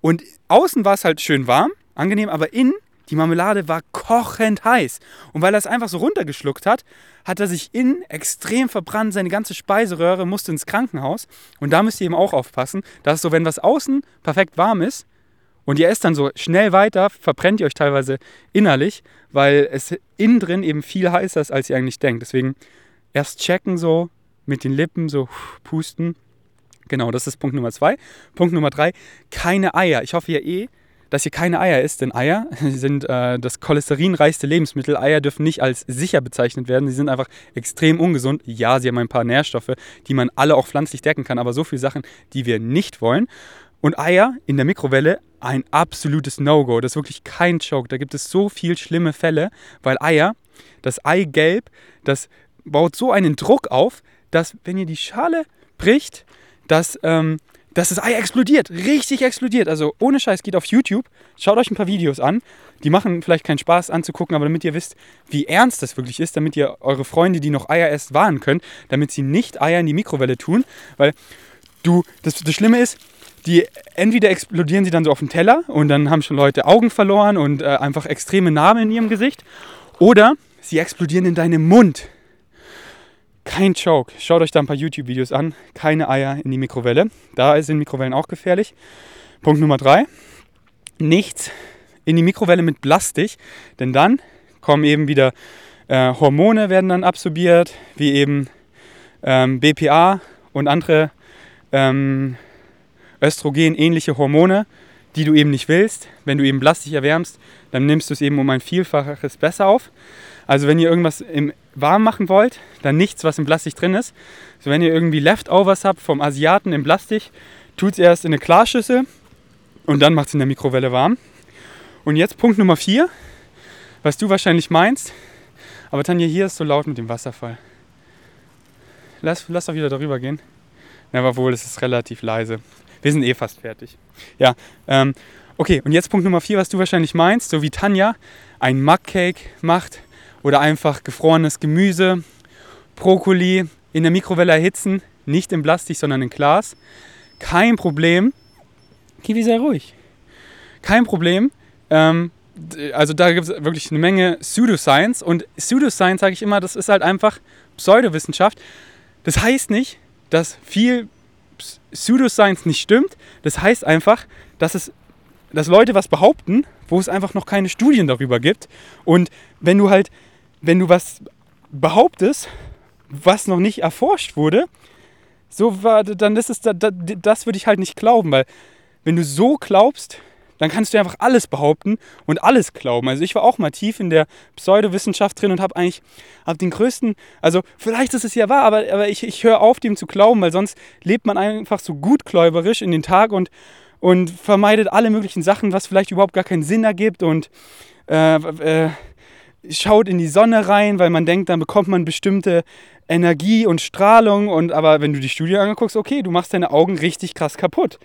Und außen war es halt schön warm, angenehm, aber innen die Marmelade war kochend heiß. Und weil er es einfach so runtergeschluckt hat, hat er sich innen extrem verbrannt. Seine ganze Speiseröhre musste ins Krankenhaus. Und da müsst ihr eben auch aufpassen, dass so, wenn was außen perfekt warm ist und ihr esst dann so schnell weiter, verbrennt ihr euch teilweise innerlich, weil es innen drin eben viel heißer ist, als ihr eigentlich denkt. Deswegen erst checken so mit den Lippen, so pusten. Genau, das ist Punkt Nummer zwei. Punkt Nummer drei, keine Eier. Ich hoffe ja eh, dass ihr keine Eier isst, denn Eier (laughs) sind äh, das cholesterinreichste Lebensmittel. Eier dürfen nicht als sicher bezeichnet werden. Sie sind einfach extrem ungesund. Ja, sie haben ein paar Nährstoffe, die man alle auch pflanzlich decken kann, aber so viele Sachen, die wir nicht wollen. Und Eier in der Mikrowelle ein absolutes No-Go. Das ist wirklich kein Joke. Da gibt es so viele schlimme Fälle, weil Eier, das Eigelb, das baut so einen Druck auf, dass wenn ihr die Schale bricht, dass ähm, dass das Ei explodiert, richtig explodiert. Also ohne Scheiß, geht auf YouTube, schaut euch ein paar Videos an. Die machen vielleicht keinen Spaß anzugucken, aber damit ihr wisst, wie ernst das wirklich ist, damit ihr eure Freunde, die noch Eier essen, warnen könnt, damit sie nicht Eier in die Mikrowelle tun. Weil du, das, das Schlimme ist, die entweder explodieren sie dann so auf dem Teller und dann haben schon Leute Augen verloren und äh, einfach extreme Narben in ihrem Gesicht. Oder sie explodieren in deinem Mund. Kein Joke. Schaut euch da ein paar YouTube-Videos an. Keine Eier in die Mikrowelle. Da sind Mikrowellen auch gefährlich. Punkt Nummer drei. Nichts in die Mikrowelle mit Plastik, denn dann kommen eben wieder äh, Hormone werden dann absorbiert, wie eben ähm, BPA und andere ähm, Östrogen-ähnliche Hormone, die du eben nicht willst. Wenn du eben Plastik erwärmst, dann nimmst du es eben um ein Vielfaches besser auf. Also wenn ihr irgendwas im warm machen wollt, dann nichts, was im Plastik drin ist. So wenn ihr irgendwie Leftovers habt vom Asiaten im Plastik, tut es erst in eine Klarschüssel und dann macht es in der Mikrowelle warm. Und jetzt Punkt Nummer 4, was du wahrscheinlich meinst. Aber Tanja, hier ist so laut mit dem Wasserfall. Lass, lass doch wieder darüber gehen. Na, aber wohl, es ist relativ leise. Wir sind eh fast fertig. Ja, ähm, okay, und jetzt Punkt Nummer 4, was du wahrscheinlich meinst, so wie Tanja ein Mugcake macht oder einfach gefrorenes Gemüse, Brokkoli in der Mikrowelle erhitzen, nicht in Plastik, sondern in Glas. Kein Problem. Kiwi, sei ruhig. Kein Problem. Ähm, also da gibt es wirklich eine Menge Pseudoscience. Und Pseudoscience, sage ich immer, das ist halt einfach Pseudowissenschaft. Das heißt nicht, dass viel Pseudoscience nicht stimmt. Das heißt einfach, dass es dass Leute was behaupten, wo es einfach noch keine Studien darüber gibt. Und wenn du halt wenn du was behauptest, was noch nicht erforscht wurde, so war, dann ist es, das, würde ich halt nicht glauben, weil wenn du so glaubst, dann kannst du einfach alles behaupten und alles glauben. Also ich war auch mal tief in der Pseudowissenschaft drin und habe eigentlich hab den größten, also vielleicht ist es ja wahr, aber, aber ich, ich höre auf, dem zu glauben, weil sonst lebt man einfach so gutgläuberisch in den Tag und, und vermeidet alle möglichen Sachen, was vielleicht überhaupt gar keinen Sinn ergibt und äh, äh, schaut in die Sonne rein, weil man denkt, dann bekommt man bestimmte Energie und Strahlung und aber wenn du die Studie anguckst, okay, du machst deine Augen richtig krass kaputt.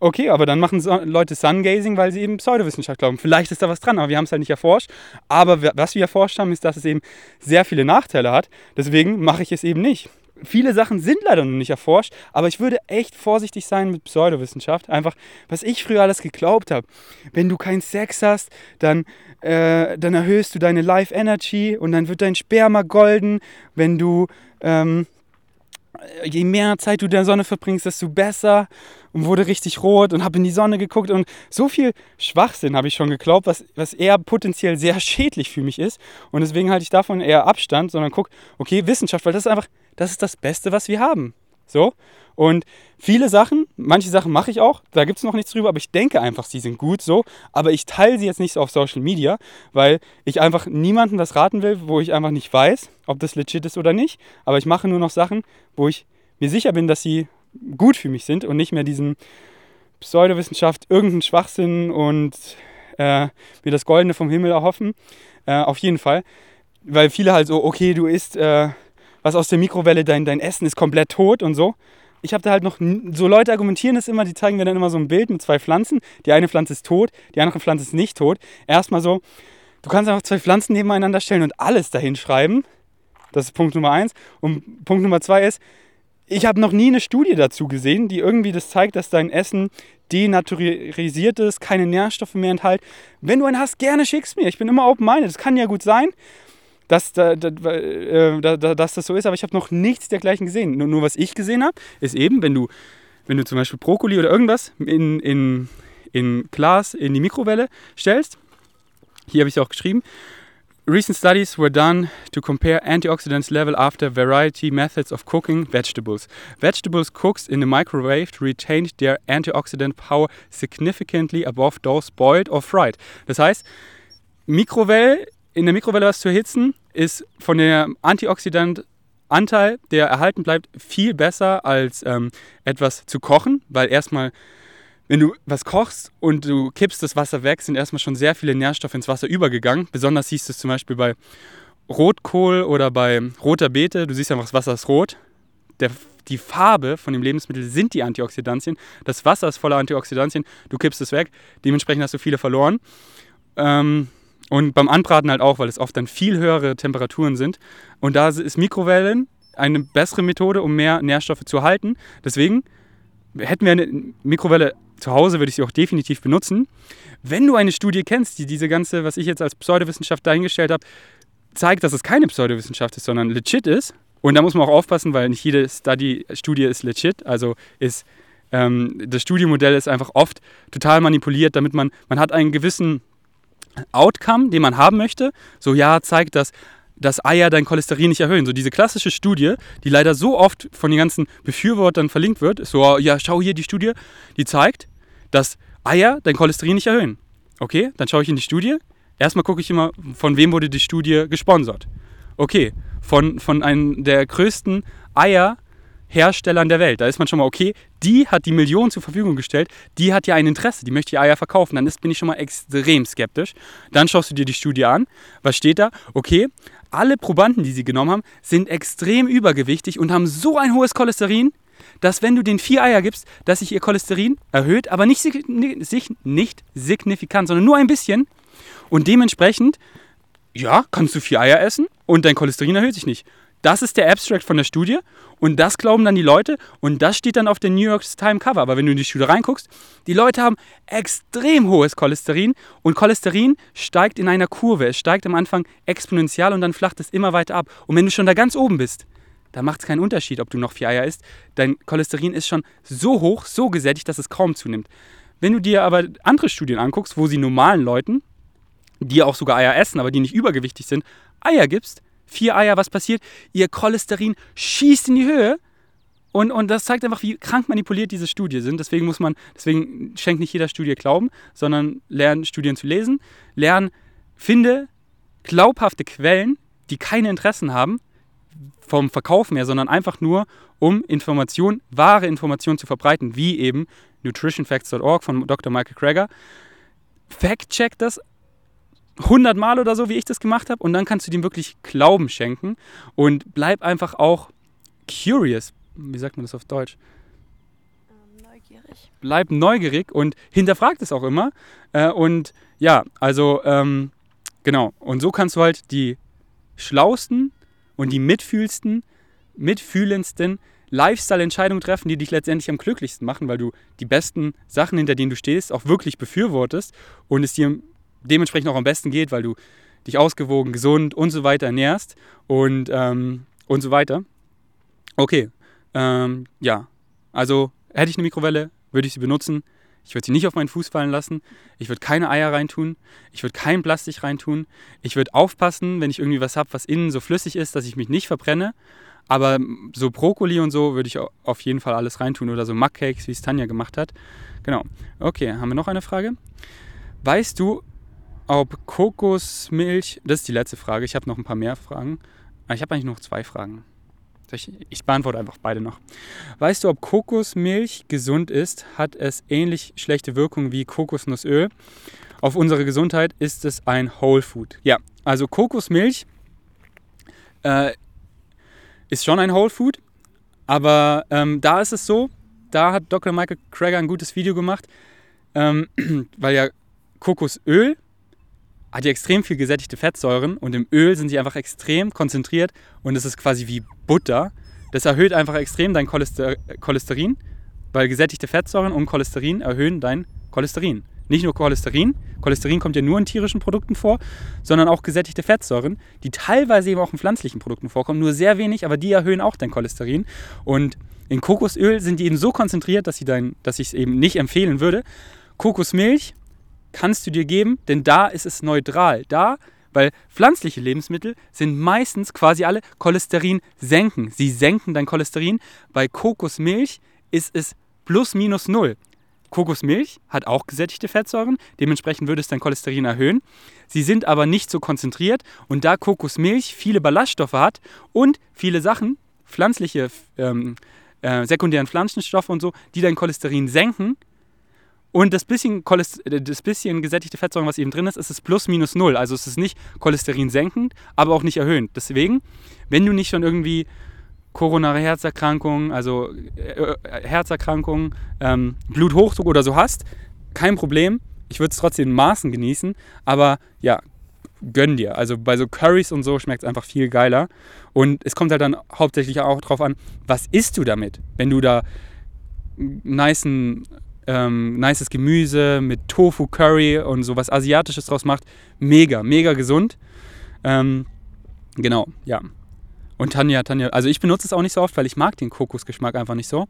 Okay, aber dann machen Leute Sungazing, weil sie eben Pseudowissenschaft glauben. Vielleicht ist da was dran, aber wir haben es halt nicht erforscht. Aber was wir erforscht haben, ist, dass es eben sehr viele Nachteile hat. Deswegen mache ich es eben nicht. Viele Sachen sind leider noch nicht erforscht, aber ich würde echt vorsichtig sein mit Pseudowissenschaft. Einfach, was ich früher alles geglaubt habe. Wenn du keinen Sex hast, dann, äh, dann erhöhst du deine Life Energy und dann wird dein Sperma golden. Wenn du ähm, je mehr Zeit du in der Sonne verbringst, desto besser und wurde richtig rot und habe in die Sonne geguckt und so viel Schwachsinn habe ich schon geglaubt, was, was eher potenziell sehr schädlich für mich ist und deswegen halte ich davon eher Abstand, sondern guck, okay, Wissenschaft, weil das ist einfach, das ist das Beste, was wir haben. So. Und viele Sachen, manche Sachen mache ich auch, da gibt es noch nichts drüber, aber ich denke einfach, sie sind gut so. Aber ich teile sie jetzt nicht so auf Social Media, weil ich einfach niemandem das raten will, wo ich einfach nicht weiß, ob das legit ist oder nicht. Aber ich mache nur noch Sachen, wo ich mir sicher bin, dass sie gut für mich sind und nicht mehr diesen Pseudowissenschaft, irgendeinen Schwachsinn und äh, mir das Goldene vom Himmel erhoffen. Äh, auf jeden Fall. Weil viele halt so, okay, du isst äh, was aus der Mikrowelle, dein, dein Essen ist komplett tot und so. Ich habe da halt noch, so Leute argumentieren das immer, die zeigen mir dann immer so ein Bild mit zwei Pflanzen. Die eine Pflanze ist tot, die andere Pflanze ist nicht tot. Erstmal so, du kannst einfach zwei Pflanzen nebeneinander stellen und alles dahin schreiben. Das ist Punkt Nummer eins. Und Punkt Nummer zwei ist, ich habe noch nie eine Studie dazu gesehen, die irgendwie das zeigt, dass dein Essen denaturalisiert ist, keine Nährstoffe mehr enthält. Wenn du einen hast, gerne schick's mir. Ich bin immer open-minded. Das kann ja gut sein, dass, da, da, äh, da, dass das so ist, aber ich habe noch nichts dergleichen gesehen. Nur, nur was ich gesehen habe, ist eben, wenn du, wenn du zum Beispiel Brokkoli oder irgendwas in, in, in Glas in die Mikrowelle stellst, hier habe ich es auch geschrieben, Recent studies were done to compare antioxidants level after variety methods of cooking vegetables. Vegetables cooked in the microwave retained their antioxidant power significantly above those boiled or fried. Das heißt, Mikrowelle, in der Mikrowelle was zu erhitzen, ist von der Antioxidantanteil, der erhalten bleibt, viel besser als ähm, etwas zu kochen, weil erstmal wenn du was kochst und du kippst das Wasser weg, sind erstmal schon sehr viele Nährstoffe ins Wasser übergegangen. Besonders siehst du es zum Beispiel bei Rotkohl oder bei roter Beete. Du siehst einfach, das Wasser ist rot. Der, die Farbe von dem Lebensmittel sind die Antioxidantien. Das Wasser ist voller Antioxidantien. Du kippst es weg. Dementsprechend hast du viele verloren. Ähm, und beim Anbraten halt auch, weil es oft dann viel höhere Temperaturen sind. Und da ist Mikrowellen eine bessere Methode, um mehr Nährstoffe zu erhalten. Deswegen hätten wir eine Mikrowelle zu Hause würde ich sie auch definitiv benutzen. Wenn du eine Studie kennst, die diese ganze, was ich jetzt als Pseudowissenschaft dahingestellt habe, zeigt, dass es keine Pseudowissenschaft ist, sondern legit ist. Und da muss man auch aufpassen, weil nicht jede Study, Studie ist legit. Also ist ähm, das Studiemodell ist einfach oft total manipuliert, damit man, man hat einen gewissen Outcome, den man haben möchte. So ja, zeigt das dass Eier dein Cholesterin nicht erhöhen. So diese klassische Studie, die leider so oft von den ganzen Befürwortern verlinkt wird, ist so, ja, schau hier die Studie, die zeigt, dass Eier dein Cholesterin nicht erhöhen. Okay, dann schaue ich in die Studie. Erstmal gucke ich immer, von wem wurde die Studie gesponsert. Okay, von, von einem der größten Eierherstellern der Welt. Da ist man schon mal, okay, die hat die Millionen zur Verfügung gestellt, die hat ja ein Interesse, die möchte die Eier verkaufen. Dann ist, bin ich schon mal extrem skeptisch. Dann schaust du dir die Studie an. Was steht da? Okay, alle Probanden, die sie genommen haben, sind extrem übergewichtig und haben so ein hohes Cholesterin, dass wenn du den vier Eier gibst, dass sich ihr Cholesterin erhöht, aber nicht, sich nicht signifikant, sondern nur ein bisschen. Und dementsprechend, ja, kannst du vier Eier essen und dein Cholesterin erhöht sich nicht. Das ist der Abstract von der Studie und das glauben dann die Leute und das steht dann auf der New York Times Cover. Aber wenn du in die Studie reinguckst, die Leute haben extrem hohes Cholesterin und Cholesterin steigt in einer Kurve. Es steigt am Anfang exponentiell und dann flacht es immer weiter ab. Und wenn du schon da ganz oben bist, da macht es keinen Unterschied, ob du noch vier Eier isst. Dein Cholesterin ist schon so hoch, so gesättigt, dass es kaum zunimmt. Wenn du dir aber andere Studien anguckst, wo sie normalen Leuten, die auch sogar Eier essen, aber die nicht übergewichtig sind, Eier gibst, vier Eier, was passiert? Ihr Cholesterin schießt in die Höhe Und, und das zeigt einfach, wie krank manipuliert diese Studien sind. Deswegen muss man, deswegen schenkt nicht jeder Studie Glauben, sondern lernen Studien zu lesen, lernen, finde glaubhafte Quellen, die keine Interessen haben vom Verkauf mehr, sondern einfach nur, um Informationen, wahre Informationen zu verbreiten, wie eben nutritionfacts.org von Dr. Michael Krager. Fact-check das 100 Mal oder so, wie ich das gemacht habe, und dann kannst du dem wirklich Glauben schenken und bleib einfach auch curious. Wie sagt man das auf Deutsch? Ähm, neugierig. Bleib neugierig und hinterfragt es auch immer. Äh, und ja, also ähm, genau. Und so kannst du halt die schlausten und die mitfühlsten, mitfühlendsten Lifestyle-Entscheidungen treffen, die dich letztendlich am glücklichsten machen, weil du die besten Sachen, hinter denen du stehst, auch wirklich befürwortest und es dir dementsprechend auch am besten geht, weil du dich ausgewogen, gesund und so weiter ernährst und, ähm, und so weiter. Okay, ähm, ja, also hätte ich eine Mikrowelle, würde ich sie benutzen. Ich würde sie nicht auf meinen Fuß fallen lassen. Ich würde keine Eier reintun. Ich würde kein Plastik reintun. Ich würde aufpassen, wenn ich irgendwie was habe, was innen so flüssig ist, dass ich mich nicht verbrenne. Aber so Brokkoli und so würde ich auf jeden Fall alles reintun oder so Muckcakes, wie es Tanja gemacht hat. Genau. Okay, haben wir noch eine Frage? Weißt du, ob Kokosmilch, das ist die letzte Frage, ich habe noch ein paar mehr Fragen. Ah, ich habe eigentlich noch zwei Fragen. Ich, ich beantworte einfach beide noch. Weißt du, ob Kokosmilch gesund ist? Hat es ähnlich schlechte Wirkungen wie Kokosnussöl? Auf unsere Gesundheit ist es ein Whole Food. Ja, also Kokosmilch äh, ist schon ein Whole Food, aber ähm, da ist es so, da hat Dr. Michael Krager ein gutes Video gemacht, ähm, (clears throat) weil ja Kokosöl hat ja extrem viel gesättigte Fettsäuren und im Öl sind sie einfach extrem konzentriert und es ist quasi wie Butter. Das erhöht einfach extrem dein Cholester Cholesterin, weil gesättigte Fettsäuren und Cholesterin erhöhen dein Cholesterin. Nicht nur Cholesterin, Cholesterin kommt ja nur in tierischen Produkten vor, sondern auch gesättigte Fettsäuren, die teilweise eben auch in pflanzlichen Produkten vorkommen, nur sehr wenig, aber die erhöhen auch dein Cholesterin. Und in Kokosöl sind die eben so konzentriert, dass, dass ich es eben nicht empfehlen würde. Kokosmilch kannst du dir geben, denn da ist es neutral. Da, weil pflanzliche Lebensmittel sind meistens quasi alle Cholesterin senken. Sie senken dein Cholesterin. Bei Kokosmilch ist es plus minus null. Kokosmilch hat auch gesättigte Fettsäuren, dementsprechend würde es dein Cholesterin erhöhen. Sie sind aber nicht so konzentriert und da Kokosmilch viele Ballaststoffe hat und viele Sachen, pflanzliche, ähm, äh, sekundären Pflanzenstoffe und so, die dein Cholesterin senken, und das bisschen, äh, das bisschen gesättigte Fettsäuren, was eben drin ist, ist es plus minus null. Also es ist nicht Cholesterin senkend, aber auch nicht erhöhend. Deswegen, wenn du nicht schon irgendwie koronare Herzerkrankungen, also äh, äh, Herzerkrankungen, ähm, Bluthochdruck oder so hast, kein Problem. Ich würde es trotzdem in Maßen genießen, aber ja, gönn dir. Also bei so Currys und so schmeckt es einfach viel geiler. Und es kommt halt dann hauptsächlich auch drauf an, was isst du damit? Wenn du da niceen ähm, nices Gemüse mit Tofu, Curry und so was Asiatisches draus macht. Mega, mega gesund. Ähm, genau, ja. Und Tanja, Tanja, also ich benutze es auch nicht so oft, weil ich mag den Kokosgeschmack einfach nicht so.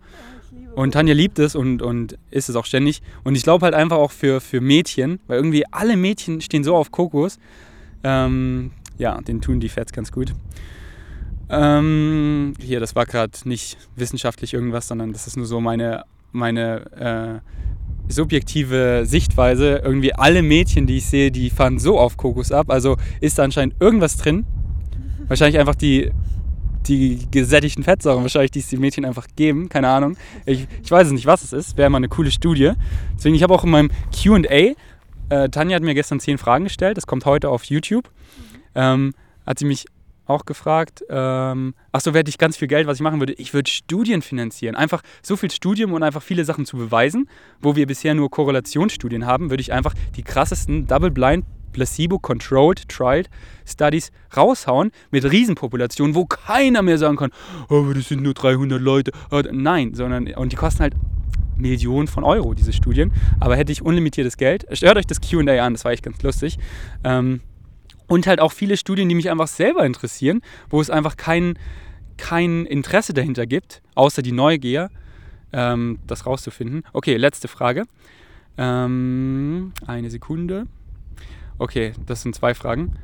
Und Tanja liebt es und, und isst es auch ständig. Und ich glaube halt einfach auch für, für Mädchen, weil irgendwie alle Mädchen stehen so auf Kokos. Ähm, ja, den tun die Fats ganz gut. Ähm, hier, das war gerade nicht wissenschaftlich irgendwas, sondern das ist nur so meine meine äh, subjektive Sichtweise. Irgendwie alle Mädchen, die ich sehe, die fahren so auf Kokos ab. Also ist da anscheinend irgendwas drin. Wahrscheinlich einfach die, die gesättigten Fettsäuren, wahrscheinlich, die es die Mädchen einfach geben. Keine Ahnung. Ich, ich weiß es nicht, was es ist. Wäre mal eine coole Studie. Deswegen, ich habe auch in meinem QA, äh, Tanja hat mir gestern zehn Fragen gestellt. Das kommt heute auf YouTube. Ähm, hat sie mich auch gefragt, ähm, ach so, hätte ich ganz viel Geld, was ich machen würde, ich würde Studien finanzieren. Einfach so viel Studium und einfach viele Sachen zu beweisen, wo wir bisher nur Korrelationsstudien haben, würde ich einfach die krassesten Double-Blind Placebo-Controlled Trial Studies raushauen mit Riesenpopulationen, wo keiner mehr sagen kann, oh, das sind nur 300 Leute. Nein, sondern, und die kosten halt Millionen von Euro, diese Studien. Aber hätte ich unlimitiertes Geld, hört euch das QA an, das war echt ganz lustig. Ähm, und halt auch viele Studien, die mich einfach selber interessieren, wo es einfach kein, kein Interesse dahinter gibt, außer die Neugier, ähm, das rauszufinden. Okay, letzte Frage. Ähm, eine Sekunde. Okay, das sind zwei Fragen.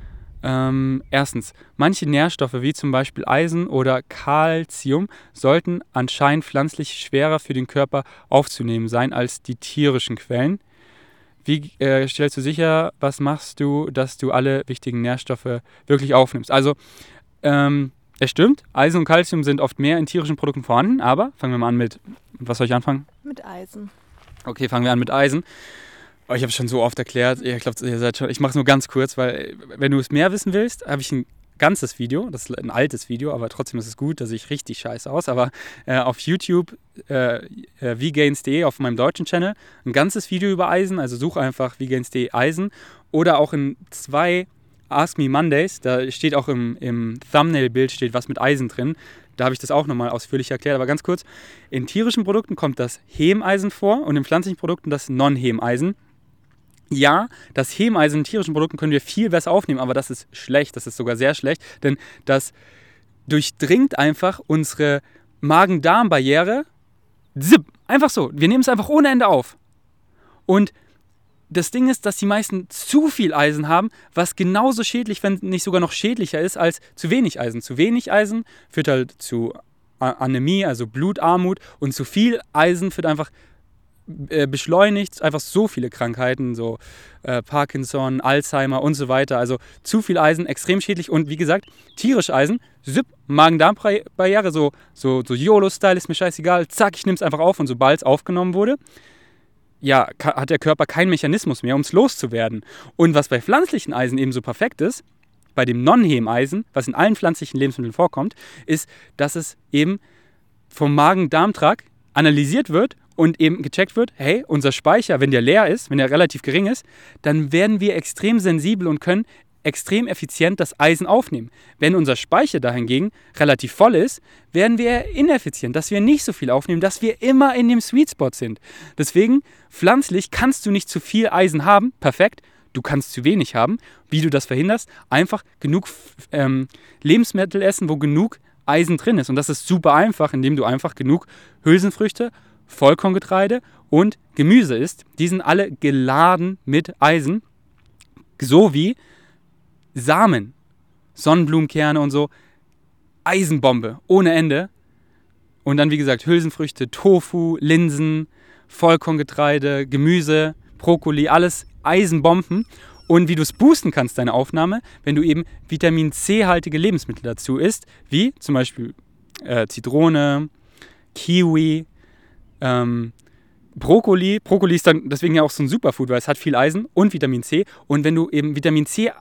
Ähm, erstens, manche Nährstoffe wie zum Beispiel Eisen oder Calcium sollten anscheinend pflanzlich schwerer für den Körper aufzunehmen sein als die tierischen Quellen. Wie äh, stellst du sicher, was machst du, dass du alle wichtigen Nährstoffe wirklich aufnimmst? Also, ähm, es stimmt, Eisen und Calcium sind oft mehr in tierischen Produkten vorhanden, aber fangen wir mal an mit, was soll ich anfangen? Mit Eisen. Okay, fangen wir an mit Eisen. Oh, ich habe es schon so oft erklärt. Ich glaube, ihr seid schon. Ich mache es nur ganz kurz, weil wenn du es mehr wissen willst, habe ich ein ganzes Video. Das ist ein altes Video, aber trotzdem ist es gut. Da sehe ich richtig scheiße aus. Aber äh, auf YouTube äh, äh, vgains.de auf meinem deutschen Channel ein ganzes Video über Eisen. Also such einfach vgains.de Eisen oder auch in zwei Ask Me Mondays. Da steht auch im, im Thumbnail-Bild steht was mit Eisen drin. Da habe ich das auch nochmal ausführlich erklärt, aber ganz kurz. In tierischen Produkten kommt das Hemeisen vor und in pflanzlichen Produkten das Non-Hemeisen ja, das Hemeisen in tierischen Produkten können wir viel besser aufnehmen, aber das ist schlecht, das ist sogar sehr schlecht, denn das durchdringt einfach unsere Magen-Darm-Barriere. Einfach so, wir nehmen es einfach ohne Ende auf. Und das Ding ist, dass die meisten zu viel Eisen haben, was genauso schädlich, wenn nicht sogar noch schädlicher ist als zu wenig Eisen. Zu wenig Eisen führt halt zu Anämie, also Blutarmut, und zu viel Eisen führt einfach äh, beschleunigt einfach so viele Krankheiten, so äh, Parkinson, Alzheimer und so weiter. Also zu viel Eisen, extrem schädlich und wie gesagt, tierisch Eisen, zip, Magen-Darm-Barriere, so, so, so YOLO-Style ist mir scheißegal, zack, ich nehme es einfach auf und sobald es aufgenommen wurde, ja, hat der Körper keinen Mechanismus mehr, um es loszuwerden. Und was bei pflanzlichen Eisen eben so perfekt ist, bei dem Non-Hem-Eisen, was in allen pflanzlichen Lebensmitteln vorkommt, ist, dass es eben vom Magen-Darm-Trakt analysiert wird und eben gecheckt wird, hey, unser Speicher, wenn der leer ist, wenn der relativ gering ist, dann werden wir extrem sensibel und können extrem effizient das Eisen aufnehmen. Wenn unser Speicher dahingegen relativ voll ist, werden wir ineffizient, dass wir nicht so viel aufnehmen, dass wir immer in dem Sweet Spot sind. Deswegen, pflanzlich kannst du nicht zu viel Eisen haben, perfekt. Du kannst zu wenig haben. Wie du das verhinderst? Einfach genug ähm, Lebensmittel essen, wo genug Eisen drin ist. Und das ist super einfach, indem du einfach genug Hülsenfrüchte, Vollkorngetreide und Gemüse isst. Die sind alle geladen mit Eisen, sowie Samen, Sonnenblumenkerne und so. Eisenbombe ohne Ende. Und dann, wie gesagt, Hülsenfrüchte, Tofu, Linsen, Vollkorngetreide, Gemüse, Brokkoli, alles Eisenbomben. Und wie du es boosten kannst, deine Aufnahme, wenn du eben Vitamin C-haltige Lebensmittel dazu isst, wie zum Beispiel äh, Zitrone, Kiwi, ähm, Brokkoli. Brokkoli ist dann deswegen ja auch so ein Superfood, weil es hat viel Eisen und Vitamin C. Und wenn du eben Vitamin C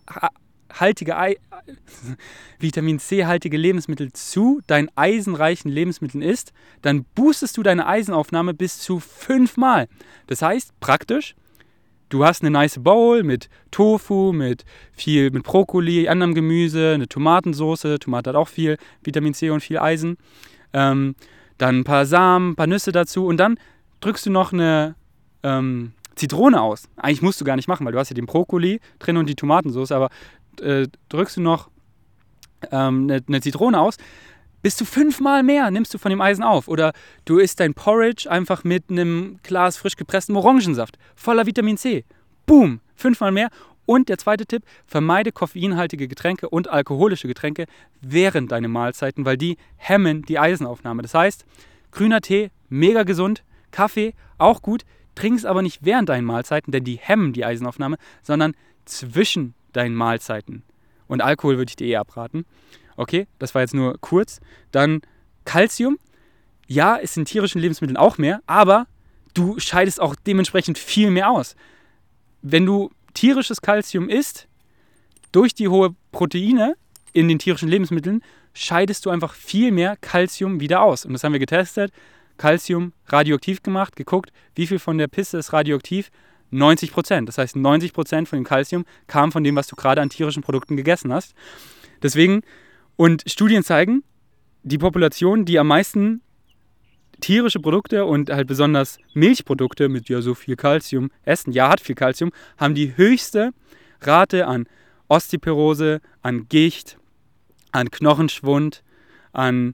haltige Ei (laughs) Vitamin C haltige Lebensmittel zu deinen eisenreichen Lebensmitteln isst, dann boostest du deine Eisenaufnahme bis zu fünfmal. Das heißt, praktisch, du hast eine nice Bowl mit Tofu, mit viel mit Brokkoli, anderem Gemüse, eine Tomatensauce, Tomate hat auch viel Vitamin C und viel Eisen. Ähm, dann ein paar Samen, ein paar Nüsse dazu und dann drückst du noch eine ähm, Zitrone aus. Eigentlich musst du gar nicht machen, weil du hast ja den Brokkoli drin und die Tomatensauce, aber äh, drückst du noch ähm, eine, eine Zitrone aus, bis zu fünfmal mehr nimmst du von dem Eisen auf. Oder du isst dein Porridge einfach mit einem Glas frisch gepresstem Orangensaft, voller Vitamin C. Boom, fünfmal mehr. Und der zweite Tipp, vermeide koffeinhaltige Getränke und alkoholische Getränke während deiner Mahlzeiten, weil die hemmen die Eisenaufnahme. Das heißt, grüner Tee, mega gesund, Kaffee, auch gut, trink's aber nicht während deinen Mahlzeiten, denn die hemmen die Eisenaufnahme, sondern zwischen deinen Mahlzeiten. Und Alkohol würde ich dir eh abraten. Okay, das war jetzt nur kurz. Dann Calcium. Ja, ist in tierischen Lebensmitteln auch mehr, aber du scheidest auch dementsprechend viel mehr aus. Wenn du tierisches Calcium isst, durch die hohe Proteine in den tierischen Lebensmitteln, scheidest du einfach viel mehr Calcium wieder aus. Und das haben wir getestet. Calcium radioaktiv gemacht, geguckt, wie viel von der Pisse ist radioaktiv. 90 Prozent. Das heißt, 90 Prozent von dem Calcium kam von dem, was du gerade an tierischen Produkten gegessen hast. Deswegen, und Studien zeigen, die Population, die am meisten tierische Produkte und halt besonders Milchprodukte mit ja so viel Calcium essen, ja hat viel Calcium, haben die höchste Rate an Osteoporose, an Gicht, an Knochenschwund, an,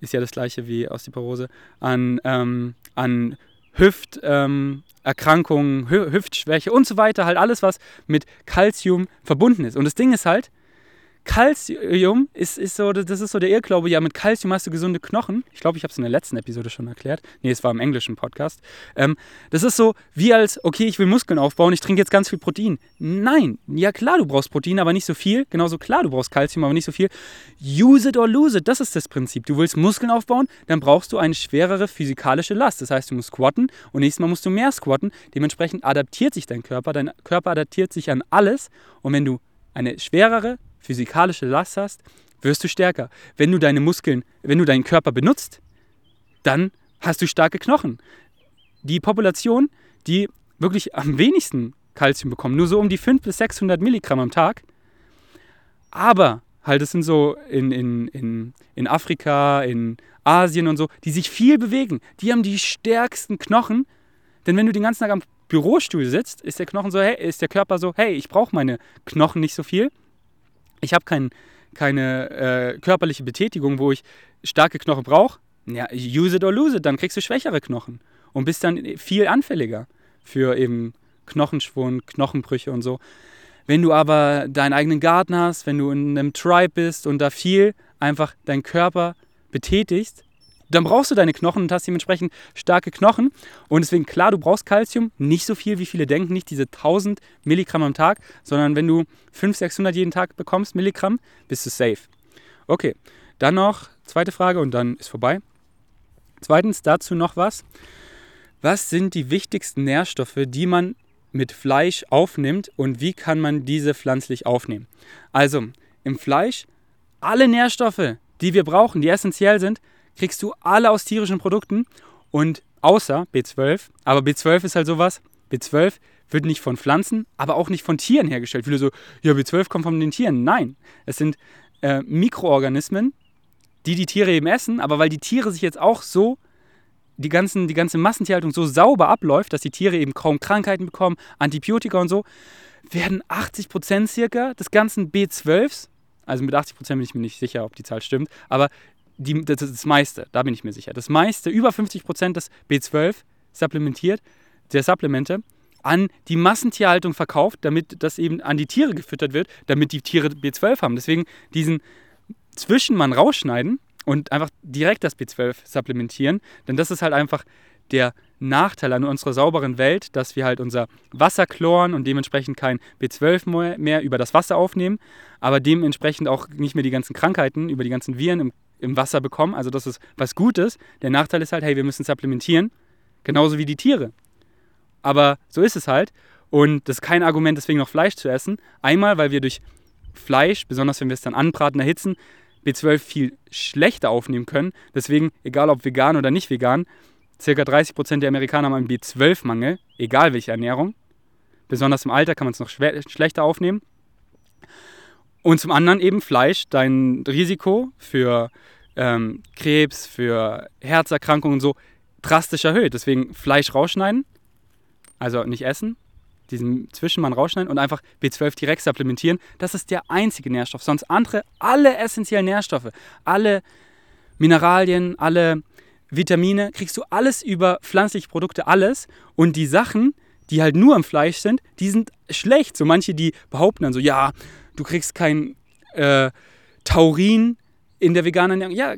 ist ja das gleiche wie Osteoporose, an, ähm, an Hüfterkrankungen, ähm, Hüftschwäche und so weiter, halt alles, was mit Calcium verbunden ist. Und das Ding ist halt, Calcium ist, ist so, das ist so der Irrglaube, ja, mit Calcium hast du gesunde Knochen. Ich glaube, ich habe es in der letzten Episode schon erklärt. Nee, es war im englischen Podcast. Ähm, das ist so wie als, okay, ich will Muskeln aufbauen, ich trinke jetzt ganz viel Protein. Nein, ja klar, du brauchst Protein, aber nicht so viel. Genauso klar, du brauchst Calcium, aber nicht so viel. Use it or lose it, das ist das Prinzip. Du willst Muskeln aufbauen, dann brauchst du eine schwerere physikalische Last. Das heißt, du musst squatten und nächstes Mal musst du mehr squatten. Dementsprechend adaptiert sich dein Körper. Dein Körper adaptiert sich an alles. Und wenn du eine schwerere physikalische Last hast, wirst du stärker. Wenn du deine Muskeln, wenn du deinen Körper benutzt, dann hast du starke Knochen. Die Population, die wirklich am wenigsten Kalzium bekommen, nur so um die 500 bis 600 Milligramm am Tag, aber halt, es sind so in, in, in, in Afrika, in Asien und so, die sich viel bewegen, die haben die stärksten Knochen, denn wenn du den ganzen Tag am Bürostuhl sitzt, ist der Knochen so, hey, ist der Körper so, hey, ich brauche meine Knochen nicht so viel ich habe kein, keine äh, körperliche Betätigung, wo ich starke Knochen brauche, ja, use it or lose it, dann kriegst du schwächere Knochen und bist dann viel anfälliger für eben Knochenschwund, Knochenbrüche und so. Wenn du aber deinen eigenen Garten hast, wenn du in einem Tribe bist und da viel einfach deinen Körper betätigst, dann brauchst du deine Knochen und hast dementsprechend starke Knochen. Und deswegen, klar, du brauchst Kalzium, nicht so viel, wie viele denken, nicht diese 1000 Milligramm am Tag, sondern wenn du 500, 600 jeden Tag bekommst, Milligramm, bist du safe. Okay, dann noch zweite Frage und dann ist vorbei. Zweitens dazu noch was. Was sind die wichtigsten Nährstoffe, die man mit Fleisch aufnimmt und wie kann man diese pflanzlich aufnehmen? Also im Fleisch alle Nährstoffe, die wir brauchen, die essentiell sind, kriegst du alle aus tierischen Produkten und außer B12. Aber B12 ist halt sowas. B12 wird nicht von Pflanzen, aber auch nicht von Tieren hergestellt. Viele so, ja, B12 kommt von den Tieren. Nein, es sind äh, Mikroorganismen, die die Tiere eben essen, aber weil die Tiere sich jetzt auch so, die, ganzen, die ganze Massentierhaltung so sauber abläuft, dass die Tiere eben kaum Krankheiten bekommen, Antibiotika und so, werden 80% circa des ganzen B12s, also mit 80% bin ich mir nicht sicher, ob die Zahl stimmt, aber die, das, das meiste, da bin ich mir sicher, das meiste, über 50 Prozent des B12 supplementiert, der Supplemente, an die Massentierhaltung verkauft, damit das eben an die Tiere gefüttert wird, damit die Tiere B12 haben. Deswegen diesen Zwischenmann rausschneiden und einfach direkt das B12 supplementieren, denn das ist halt einfach der Nachteil an unserer sauberen Welt, dass wir halt unser Wasser chloren und dementsprechend kein B12 mehr über das Wasser aufnehmen, aber dementsprechend auch nicht mehr die ganzen Krankheiten über die ganzen Viren im im Wasser bekommen. Also das ist was Gutes. Der Nachteil ist halt, hey, wir müssen supplementieren. Genauso wie die Tiere. Aber so ist es halt. Und das ist kein Argument, deswegen noch Fleisch zu essen. Einmal, weil wir durch Fleisch, besonders wenn wir es dann anbraten, erhitzen, B12 viel schlechter aufnehmen können. Deswegen, egal ob vegan oder nicht vegan, circa 30% der Amerikaner haben einen B12-Mangel, egal welche Ernährung. Besonders im Alter kann man es noch schlechter aufnehmen. Und zum anderen eben Fleisch, dein Risiko für ähm, Krebs, für Herzerkrankungen und so drastisch erhöht. Deswegen Fleisch rausschneiden, also nicht essen, diesen Zwischenmann rausschneiden und einfach B12 direkt supplementieren. Das ist der einzige Nährstoff. Sonst andere, alle essentiellen Nährstoffe, alle Mineralien, alle Vitamine, kriegst du alles über pflanzliche Produkte, alles. Und die Sachen, die halt nur im Fleisch sind, die sind schlecht. So manche, die behaupten dann so, ja, du kriegst kein äh, Taurin in der veganen Ernährung. Ja,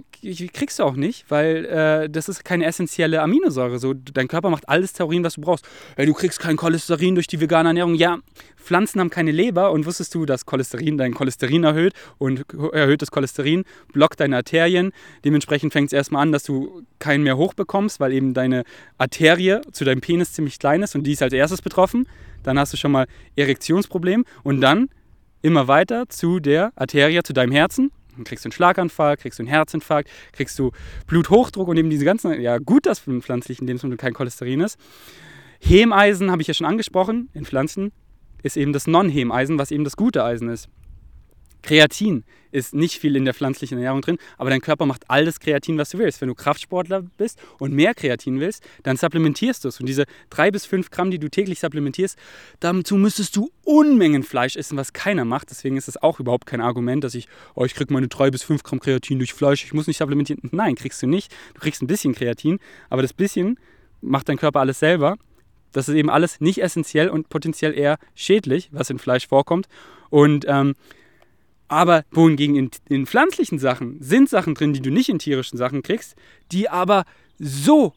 kriegst du auch nicht, weil äh, das ist keine essentielle Aminosäure. So, dein Körper macht alles Taurin, was du brauchst. Hey, du kriegst kein Cholesterin durch die vegane Ernährung. Ja, Pflanzen haben keine Leber und wusstest du, dass Cholesterin dein Cholesterin erhöht und erhöhtes Cholesterin blockt deine Arterien. Dementsprechend fängt es erstmal an, dass du keinen mehr hochbekommst, weil eben deine Arterie zu deinem Penis ziemlich klein ist und die ist als erstes betroffen. Dann hast du schon mal Erektionsproblem und dann immer weiter zu der Arterie, zu deinem Herzen. Dann kriegst du einen Schlaganfall, kriegst du einen Herzinfarkt, kriegst du Bluthochdruck und eben diese ganzen, ja gut, dass in pflanzlichen Lebensmitteln kein Cholesterin ist. Hemeisen habe ich ja schon angesprochen, in Pflanzen ist eben das Non-Hemeisen, was eben das gute Eisen ist. Kreatin ist nicht viel in der pflanzlichen Ernährung drin, aber dein Körper macht all das Kreatin, was du willst. Wenn du Kraftsportler bist und mehr Kreatin willst, dann supplementierst du es. Und diese drei bis fünf Gramm, die du täglich supplementierst, dazu müsstest du Unmengen Fleisch essen, was keiner macht. Deswegen ist es auch überhaupt kein Argument, dass ich, oh, ich kriege meine drei bis fünf Gramm Kreatin durch Fleisch, ich muss nicht supplementieren. Nein, kriegst du nicht. Du kriegst ein bisschen Kreatin, aber das bisschen macht dein Körper alles selber. Das ist eben alles nicht essentiell und potenziell eher schädlich, was in Fleisch vorkommt. Und ähm, Aber wohingegen in, in pflanzlichen Sachen sind Sachen drin, die du nicht in tierischen Sachen kriegst, die aber so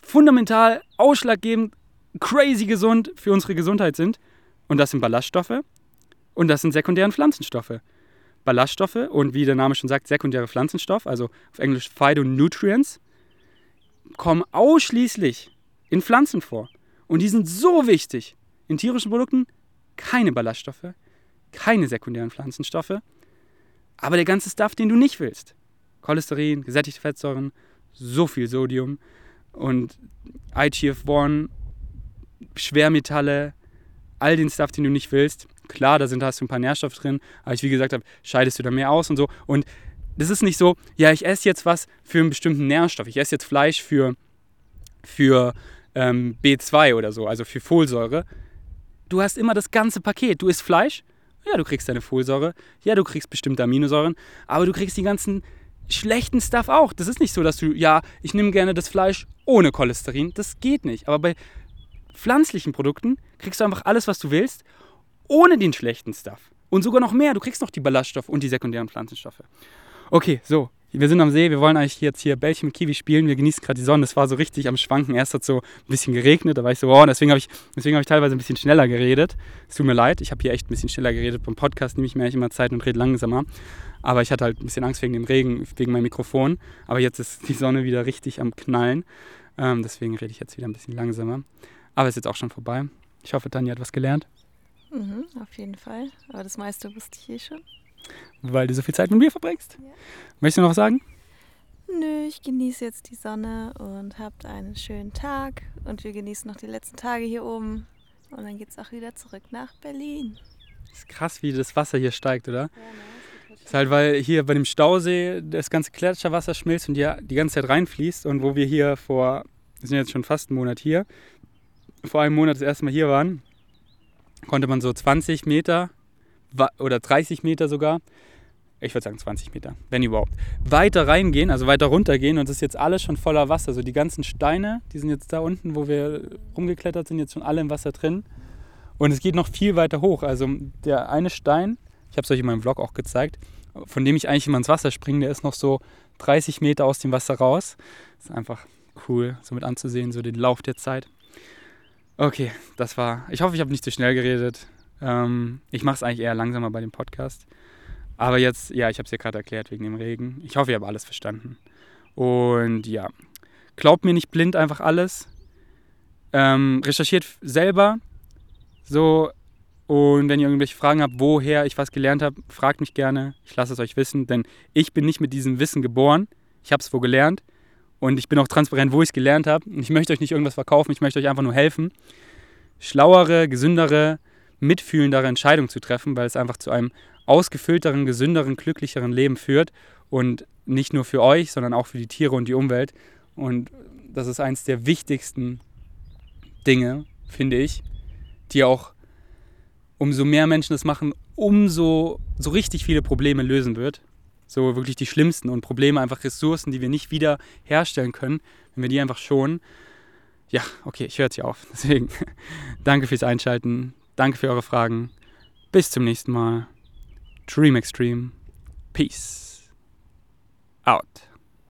fundamental ausschlaggebend, crazy gesund für unsere Gesundheit sind. Und das sind Ballaststoffe und das sind sekundäre Pflanzenstoffe. Ballaststoffe und wie der Name schon sagt, sekundäre Pflanzenstoff, also auf Englisch Phytonutrients, kommen ausschließlich in Pflanzen vor. Und die sind so wichtig. In tierischen Produkten keine Ballaststoffe, keine sekundären Pflanzenstoffe, aber der ganze Stuff, den du nicht willst. Cholesterin, gesättigte Fettsäuren, so viel Sodium und IGF-1, Schwermetalle, all den Stuff, den du nicht willst. Klar, da sind, hast du ein paar Nährstoffe drin, aber ich wie gesagt habe, scheidest du da mehr aus und so. Und das ist nicht so, ja, ich esse jetzt was für einen bestimmten Nährstoff. Ich esse jetzt Fleisch für, für ähm, B2 oder so, also für Folsäure. Du hast immer das ganze Paket. Du isst Fleisch, ja, du kriegst deine Folsäure, ja, du kriegst bestimmte Aminosäuren, aber du kriegst die ganzen schlechten Stuff auch. Das ist nicht so, dass du, ja, ich nehme gerne das Fleisch ohne Cholesterin. Das geht nicht. Aber bei pflanzlichen Produkten kriegst du einfach alles, was du willst, ohne den schlechten Stuff. Und sogar noch mehr. Du kriegst noch die Ballaststoffe und die sekundären Pflanzenstoffe. Okay, so. Wir sind am See, wir wollen eigentlich jetzt hier Bällchen mit Kiwi spielen. Wir genießen gerade die Sonne. Es war so richtig am Schwanken. Erst hat es so ein bisschen geregnet, da war ich so, oh, deswegen habe ich, hab ich teilweise ein bisschen schneller geredet. Es tut mir leid, ich habe hier echt ein bisschen schneller geredet. Beim Podcast nehme ich mir eigentlich immer Zeit und rede langsamer. Aber ich hatte halt ein bisschen Angst wegen dem Regen, wegen meinem Mikrofon. Aber jetzt ist die Sonne wieder richtig am Knallen. Ähm, deswegen rede ich jetzt wieder ein bisschen langsamer. Aber es ist jetzt auch schon vorbei. Ich hoffe, Tanja hat was gelernt. Mhm, auf jeden Fall. Aber das meiste wusste ich eh schon. Weil du so viel Zeit mit mir verbringst? Ja. Möchtest du noch was sagen? Nö, ich genieße jetzt die Sonne und habt einen schönen Tag. Und wir genießen noch die letzten Tage hier oben. Und dann geht es auch wieder zurück nach Berlin. ist krass, wie das Wasser hier steigt, oder? Ja, ne? Das ist halt, weil hier bei dem Stausee das ganze Gletscherwasser schmilzt und ja die ganze Zeit reinfließt. Und wo wir hier vor, wir sind jetzt schon fast einen Monat hier, vor einem Monat das erste Mal hier waren, konnte man so 20 Meter oder 30 Meter sogar, ich würde sagen 20 Meter, wenn überhaupt, weiter reingehen, also weiter runtergehen und es ist jetzt alles schon voller Wasser. So die ganzen Steine, die sind jetzt da unten, wo wir rumgeklettert sind, jetzt schon alle im Wasser drin. Und es geht noch viel weiter hoch. Also der eine Stein, ich habe es euch in meinem Vlog auch gezeigt, von dem ich eigentlich immer ins Wasser springe, der ist noch so 30 Meter aus dem Wasser raus. Ist einfach cool, so mit anzusehen, so den Lauf der Zeit. Okay, das war. Ich hoffe, ich habe nicht zu schnell geredet. Ähm, ich mache es eigentlich eher langsamer bei dem Podcast. Aber jetzt, ja, ich habe es ja gerade erklärt wegen dem Regen. Ich hoffe, ihr habt alles verstanden. Und ja, glaubt mir nicht blind einfach alles. Ähm, recherchiert selber. So, und wenn ihr irgendwelche Fragen habt, woher ich was gelernt habe, fragt mich gerne. Ich lasse es euch wissen, denn ich bin nicht mit diesem Wissen geboren. Ich habe es wo gelernt. Und ich bin auch transparent, wo ich es gelernt habe. Und ich möchte euch nicht irgendwas verkaufen, ich möchte euch einfach nur helfen, schlauere, gesündere, mitfühlendere Entscheidungen zu treffen, weil es einfach zu einem ausgefüllteren, gesünderen, glücklicheren Leben führt. Und nicht nur für euch, sondern auch für die Tiere und die Umwelt. Und das ist eines der wichtigsten Dinge, finde ich, die auch, umso mehr Menschen das machen, umso so richtig viele Probleme lösen wird. So wirklich die schlimmsten und Probleme, einfach Ressourcen, die wir nicht wieder herstellen können, wenn wir die einfach schonen. Ja, okay, ich höre jetzt hier auf. (laughs) Deswegen danke fürs Einschalten, danke für eure Fragen. Bis zum nächsten Mal. Dream Extreme. Peace. Out.